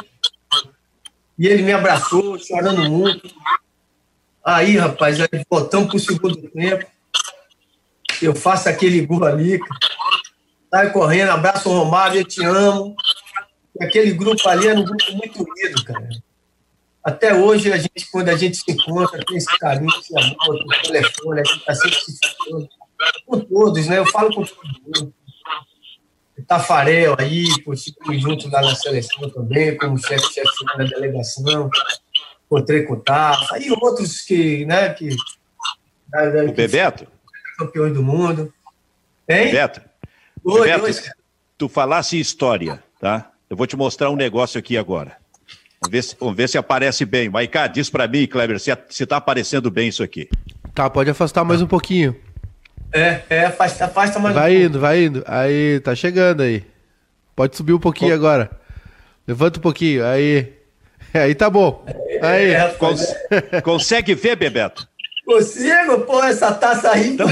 E ele me abraçou, chorando muito. Aí, rapaz, aí voltamos para o segundo tempo eu faço aquele gol ali, sai correndo, abraço o Romário, eu te amo. Aquele grupo ali era um grupo muito unido, cara. Até hoje, a gente, quando a gente se encontra, tem esse carinho, esse amor, tem telefone, a gente está sempre se falando. Com todos, né? Eu falo com todo mundo. Tafarel aí, pô, estivemos juntos lá na seleção também, como chefe-chefe da delegação. Encontrei com o Tafa, e outros que, né, que... O Bebeto? Campeões do mundo. Hein? Beto, oi, Beto, oi. tu falasse história, tá? Eu vou te mostrar um negócio aqui agora. Vamos ver se, vamos ver se aparece bem. Maiká, diz para mim, Kleber, se, se tá aparecendo bem isso aqui. Tá, pode afastar mais um pouquinho. É, é, afasta, afasta mais vai um indo, pouco. vai indo. Aí, tá chegando aí. Pode subir um pouquinho agora. Levanta um pouquinho, aí. Aí tá bom. Aí, é, cons é. consegue ver, Bebeto? Consigo, pô, essa taça aí. Então,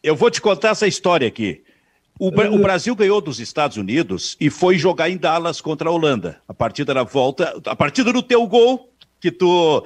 eu vou te contar essa história aqui. O, o, Brasil ganhou dos Estados Unidos e foi jogar em Dallas contra a Holanda. A partida da volta, a partida do teu gol, que tu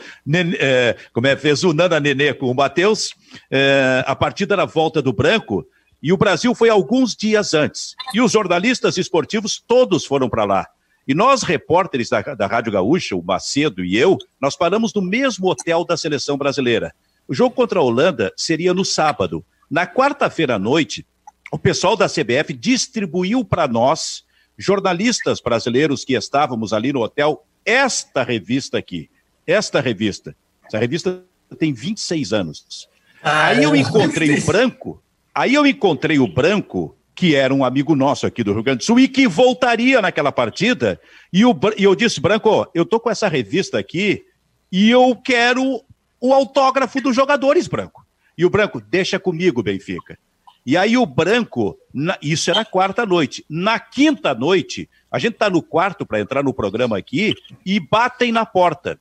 é, como é, fez o Nana Nenê com o Matheus, é, a partida da volta do Branco, e o Brasil foi alguns dias antes. E os jornalistas esportivos todos foram para lá. E nós, repórteres da, da Rádio Gaúcha, o Macedo e eu, nós paramos no mesmo hotel da seleção brasileira. O jogo contra a Holanda seria no sábado. Na quarta-feira à noite, o pessoal da CBF distribuiu para nós, jornalistas brasileiros que estávamos ali no hotel, esta revista aqui. Esta revista. Essa revista tem 26 anos. Ah, aí eu encontrei o Branco, aí eu encontrei o Branco, que era um amigo nosso aqui do Rio Grande do Sul e que voltaria naquela partida, e, o, e eu disse, Branco, eu tô com essa revista aqui e eu quero o autógrafo dos jogadores, Branco. E o Branco, deixa comigo, Benfica. E aí o Branco, na, isso era quarta noite. Na quinta noite, a gente está no quarto para entrar no programa aqui e batem na porta.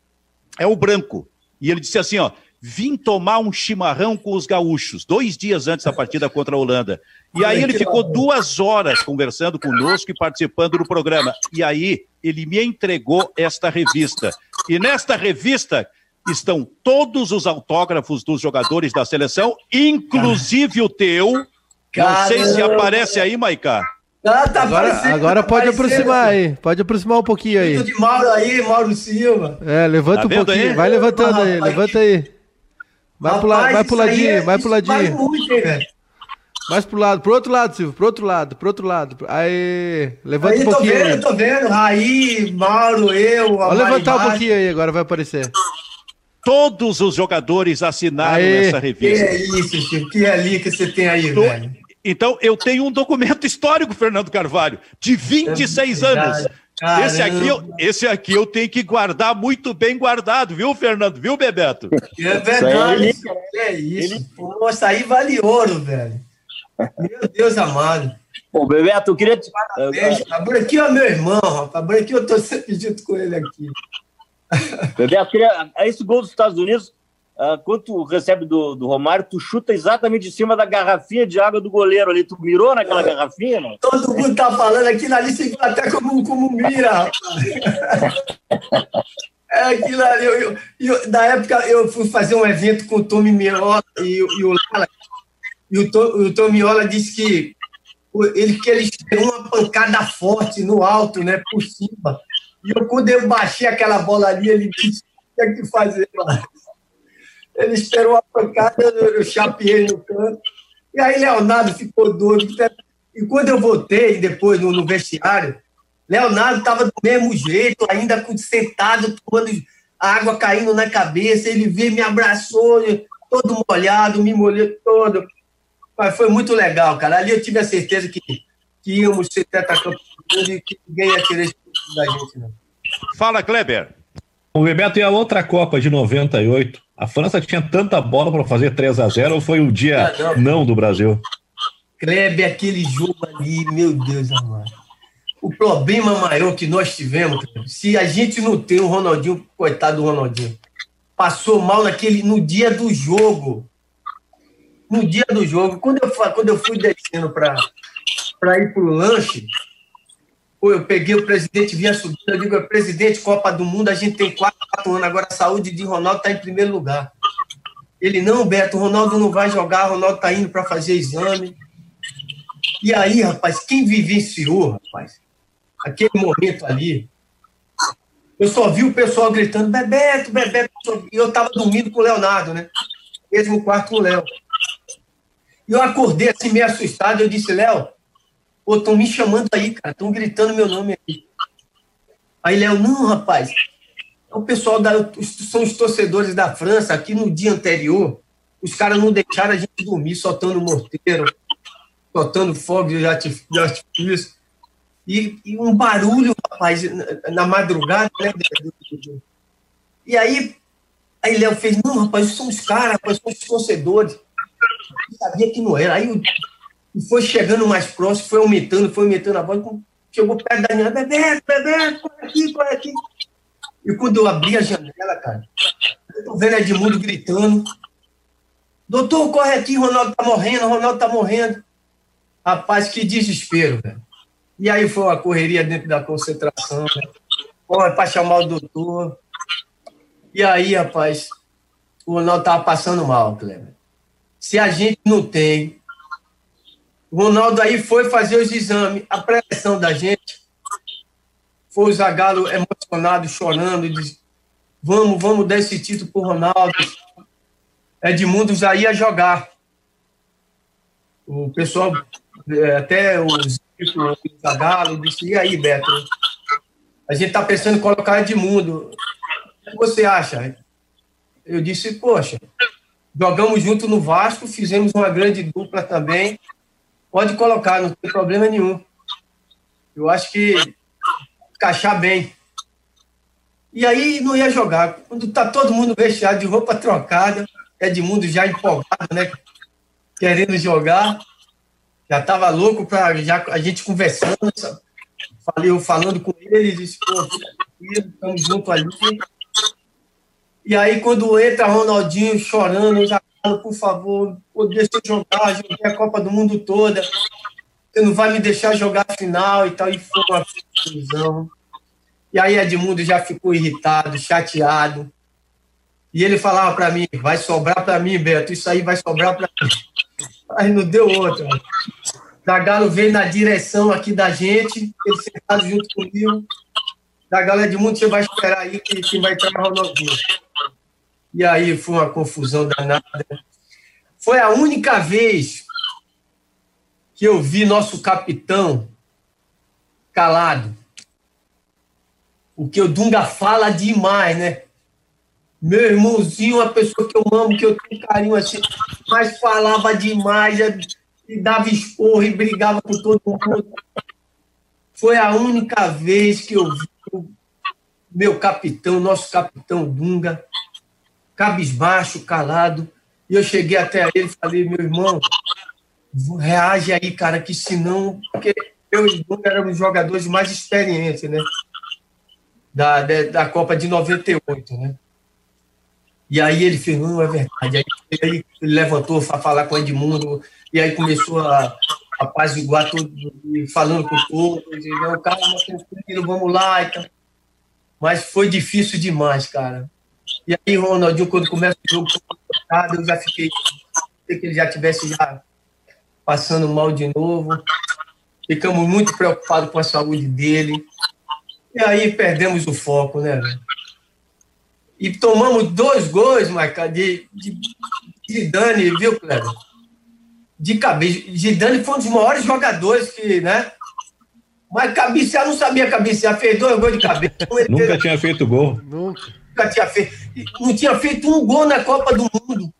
É o Branco. E ele disse assim, ó, vim tomar um chimarrão com os gaúchos, dois dias antes da partida contra a Holanda. E aí ele ficou duas horas conversando conosco e participando do programa. E aí ele me entregou esta revista. E nesta revista estão todos os autógrafos dos jogadores da seleção, inclusive o teu. Caramba. Não sei se aparece aí, Maiká. Ah, tá agora, agora tá pode aproximar aí. Pode aproximar um pouquinho aí. de Mauro aí, Mauro Silva. É, levanta tá um pouquinho. Aí? Vai levantando ah, aí, rapaz. levanta aí. Vai, rapaz, pro, lado, vai pro ladinho, é, vai pro ladinho. Muito, hein, Mais pro lado, pro outro lado, Silvio, pro outro lado, pro outro lado. Aí, levanta aí, um pouquinho. Tô vendo, aí. tô vendo. Raí, Mauro, eu. Vou levantar um pouquinho aí, agora vai aparecer. Todos os jogadores assinaram Aê. essa revista. Que é isso, Chico? Que ali que você tem aí, velho? Então, eu tenho um documento histórico, Fernando Carvalho, de 26 é anos. Esse aqui, eu, esse aqui eu tenho que guardar muito bem guardado, viu, Fernando? Viu, Bebeto? É verdade. Isso é isso. Ele... Nossa, aí vale ouro, velho. Meu Deus amado. Ô, Bebeto, eu queria te. Parabéns. Aqui é meu irmão, rapaz. Aqui eu tô sempre junto com ele aqui. Queria... esse gol dos Estados Unidos, uh, quando tu recebe do, do Romário, tu chuta exatamente em cima da garrafinha de água do goleiro ali. Tu mirou naquela é. garrafinha, não? Todo mundo tá falando aqui na lista até como, como mira, rapaz. É aquilo ali. Eu, eu, eu, na época, eu fui fazer um evento com o Tommy Miola e, e o Lala. E o, Tom, o Tom Miola disse que ele, que ele esperou uma pancada forte no alto, né, por cima. E eu, quando eu baixei aquela bola ali, ele disse: o que é que fazer mais? Ele esperou a pancada, eu chapeei no canto. E aí Leonardo ficou doido. E quando eu voltei, depois no, no vestiário, Leonardo estava do mesmo jeito, ainda sentado, tomando água caindo na cabeça. Ele veio, me abraçou, todo molhado, me molhou todo. Mas foi muito legal, cara. Ali eu tive a certeza que, que íamos ser tetracampeões e que ninguém ia querer da gente, não. Fala, Kleber. O Bebeto e a outra Copa de 98, a França tinha tanta bola para fazer 3 a 0 ou foi o dia ah, não. não. do Brasil? Kleber, aquele jogo ali, meu Deus amado. O problema maior que nós tivemos, se a gente não tem o Ronaldinho, coitado do Ronaldinho, passou mal naquele, no dia do jogo. No dia do jogo, quando eu, quando eu fui descendo para ir para o lanche, Pô, eu peguei o presidente, vinha subindo, eu digo, presidente, Copa do Mundo, a gente tem quatro, quatro anos, agora a saúde de Ronaldo está em primeiro lugar. Ele, não, Beto, Ronaldo não vai jogar, Ronaldo está indo para fazer exame. E aí, rapaz, quem vivenciou, rapaz, aquele momento ali, eu só vi o pessoal gritando, Bebeto, Bebeto, e eu estava dormindo com o Leonardo, né? Mesmo quarto com o Léo. E eu acordei assim, meio assustado, eu disse, Léo, Pô, estão me chamando aí, cara. Estão gritando meu nome aí. Aí, Léo, não, rapaz. É o pessoal da. São os torcedores da França. Aqui no dia anterior, os caras não deixaram a gente dormir, soltando morteiro, soltando fogo de artifício. E, e um barulho, rapaz, na, na madrugada, né? E aí, aí Léo fez, não, rapaz, são os caras, rapaz, são os torcedores. Eu sabia que não era. Aí o e foi chegando mais próximo, foi aumentando, foi aumentando a voz, chegou perto da minha, Bebeto, Bebeto, corre aqui, corre aqui. E quando eu abri a janela, cara, eu tô vendo Edmundo gritando. Doutor, corre aqui, Ronaldo tá morrendo, Ronaldo tá morrendo. Rapaz, que desespero, velho. E aí foi uma correria dentro da concentração, né? Corre para chamar o doutor. E aí, rapaz, o Ronaldo tava passando mal, Cleber. Se a gente não tem. O Ronaldo aí foi fazer os exames. A pressão da gente foi o Zagallo emocionado, chorando, diz, vamos, vamos dar esse título pro Ronaldo. Edmundo já ia jogar. O pessoal, é, até o Zico, o Zagallo, disse, e aí, Beto? A gente tá pensando em colocar Edmundo. O que você acha? Eu disse, poxa, jogamos junto no Vasco, fizemos uma grande dupla também. Pode colocar, não tem problema nenhum. Eu acho que encaixar bem. E aí não ia jogar. Quando tá todo mundo vestido de roupa trocada, Edmundo já empolgado, né? Querendo jogar. Já tava louco para já a gente conversando, falei, falando com ele, disse, pô, estamos juntos ali. E aí, quando entra Ronaldinho chorando, eu já falo, por favor, deixa eu jogar, joguei a Copa do Mundo toda. Você não vai me deixar jogar a final e tal. E foi uma confusão. E aí Edmundo já ficou irritado, chateado. E ele falava para mim, vai sobrar para mim, Beto, isso aí vai sobrar para mim. Aí não deu outra. Zagalo veio na direção aqui da gente, ele sentado junto comigo. Zagalo Edmundo, você vai esperar aí que, que vai entrar Ronaldinho. E aí foi uma confusão danada. Foi a única vez que eu vi nosso capitão calado. O que o Dunga fala demais, né? Meu irmãozinho, uma pessoa que eu amo, que eu tenho carinho assim, mas falava demais, e dava esporro e brigava com todo mundo. Foi a única vez que eu vi o meu capitão, nosso capitão Dunga, cabisbaixo, calado. E eu cheguei até ele e falei, meu irmão, reage aí, cara, que senão. Porque eu e o éramos jogadores mais experientes, né? Da, da, da, Copa de 98, né? E aí ele fez, não, é verdade. Aí ele levantou para falar com o Edmundo, e aí começou a apaziguar tudo, falando com todos, e não, calma, tranquilo, vamos lá. Então. Mas foi difícil demais, cara. E aí, Ronaldinho, quando começa o jogo, eu já fiquei. que ele já tivesse já passando mal de novo. Ficamos muito preocupados com a saúde dele. E aí perdemos o foco, né? E tomamos dois gols, Marca, de, de, de Zidane, viu, Cleber? De cabeça. Zidane foi um dos maiores jogadores que, né? Mas cabecear não sabia cabecear, fez dois gols de cabeça. Nunca tinha feito gol. Nunca. Nunca tinha feito. Não tinha feito um gol na Copa do Mundo.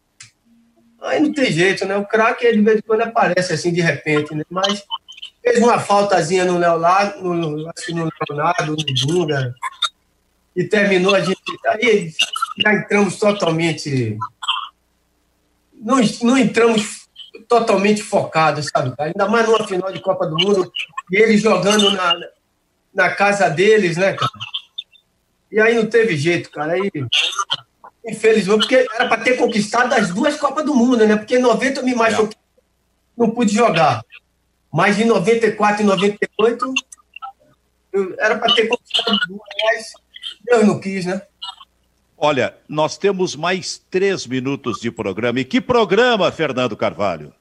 Aí não tem jeito, né? O craque de vez em quando aparece assim de repente, né? Mas fez uma faltazinha no Leonardo, no, acho que no Leonardo, no Dunga, e terminou a gente. Aí já entramos totalmente. Não, não entramos totalmente focados, sabe? Ainda mais numa final de Copa do Mundo, e eles jogando na, na casa deles, né, cara? E aí não teve jeito, cara. Aí Infelizmente, porque era para ter conquistado as duas Copas do Mundo, né? Porque em 90 eu me machuquei, não pude jogar. Mas em 94 e 98 eu, era para ter conquistado duas, mas Deus não quis, né? Olha, nós temos mais três minutos de programa. E que programa, Fernando Carvalho?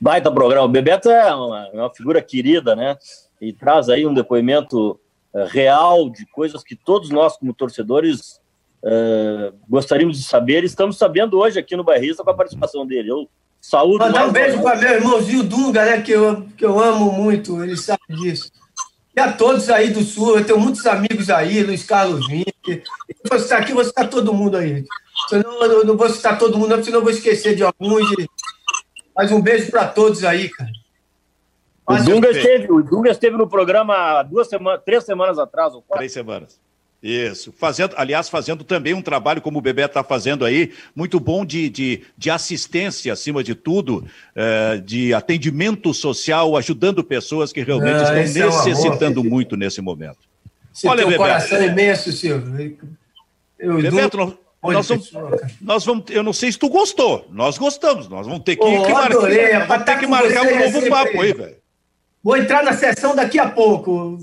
Baita programa. O Bebeto é uma, é uma figura querida, né? E traz aí um depoimento real de coisas que todos nós, como torcedores, Uh, gostaríamos de saber. Estamos sabendo hoje aqui no Bairrista com a participação dele. Eu saúdo. Mandar um beijo para meu irmãozinho Dunga, né, que eu, que eu amo muito, ele sabe disso. E a todos aí do Sul, eu tenho muitos amigos aí, Luiz Carlos Vinck. Se você está aqui, você está todo mundo aí. Senão eu não vou citar todo mundo, senão eu vou esquecer de alguns. Mas um beijo para todos aí, cara. O Dunga, esteve, o Dunga esteve no programa duas semanas, três semanas atrás, ou quatro. Três semanas. Isso, fazendo, aliás, fazendo também um trabalho, como o Bebê está fazendo aí, muito bom de, de, de assistência, acima de tudo, é, de atendimento social, ajudando pessoas que realmente ah, estão necessitando é um muito nesse momento. Você Olha, tem um Bebeto. coração imenso, Silvio. Eu Bebeto, nós, nós vamos, nós vamos, eu não sei se tu gostou. Nós gostamos. Nós vamos ter que, oh, que marcar, vamos ter que marcar um novo papo aí, velho. Vou entrar na sessão daqui a pouco.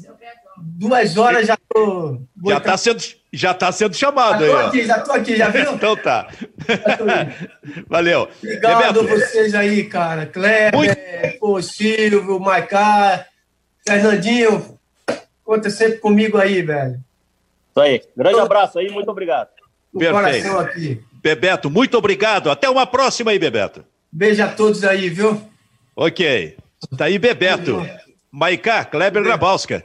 Duas horas já tô. já está sendo, já tá sendo chamado já aí. Aqui, já tô aqui, já viu? então tá. Valeu. Obrigado a vocês aí, cara. Kleber, Muito... pô, Silvio, Maicá, Fernandinho. Conta sempre comigo aí, velho. Isso aí. Grande abraço aí, muito obrigado. Perfeito. aqui. Bebeto, muito obrigado. Até uma próxima aí, Bebeto. Beijo a todos aí, viu? Ok. Tá aí, Bebeto. Maicá, Kleber Grabowska.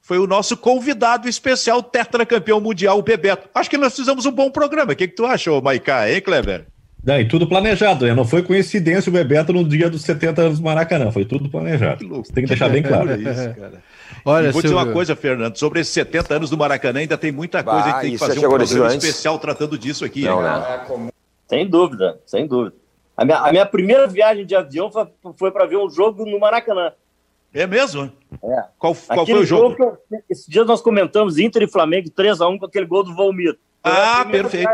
Foi o nosso convidado especial, tetracampeão mundial, o Bebeto. Acho que nós fizemos um bom programa. O que, que tu achou, Maicá, hein, Kleber? É, e tudo planejado, né? Não foi coincidência o Bebeto no dia dos 70 anos do Maracanã, foi tudo planejado. Que tem que deixar bem claro. isso, cara. Olha, vou dizer uma coisa, Fernando, sobre esses 70 anos do Maracanã, ainda tem muita coisa, bah, a gente tem que fazer um programa especial tratando disso aqui. Não, né? Sem dúvida, sem dúvida. A minha, a minha primeira viagem de avião foi, foi para ver um jogo no Maracanã. É mesmo? É. Qual, qual foi o jogo? jogo eu, esse dia nós comentamos Inter e Flamengo 3x1 com aquele gol do Valmir. Ah, perfeito.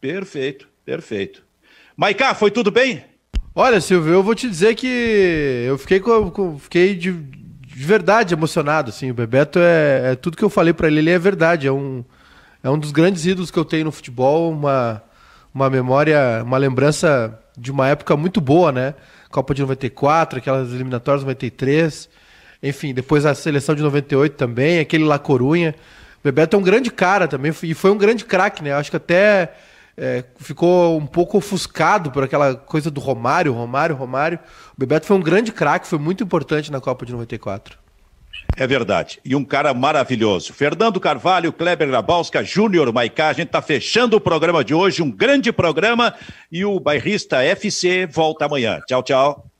Perfeito, perfeito. Maiká, foi tudo bem? Olha, Silvio, eu vou te dizer que eu fiquei, com, com fiquei de, de verdade emocionado, assim. O Bebeto é, é tudo que eu falei para ele, ele é verdade. É um, é um dos grandes ídolos que eu tenho no futebol, uma, uma memória, uma lembrança de uma época muito boa, né? Copa de 94, aquelas eliminatórias 93. Enfim, depois a seleção de 98 também, aquele La Corunha. O Bebeto é um grande cara também, e foi um grande craque, né? Acho que até é, ficou um pouco ofuscado por aquela coisa do Romário, Romário, Romário. O Bebeto foi um grande craque, foi muito importante na Copa de 94. É verdade. E um cara maravilhoso. Fernando Carvalho, Kleber Grabowska, Júnior Maicá. A gente está fechando o programa de hoje, um grande programa. E o bairrista FC volta amanhã. Tchau, tchau.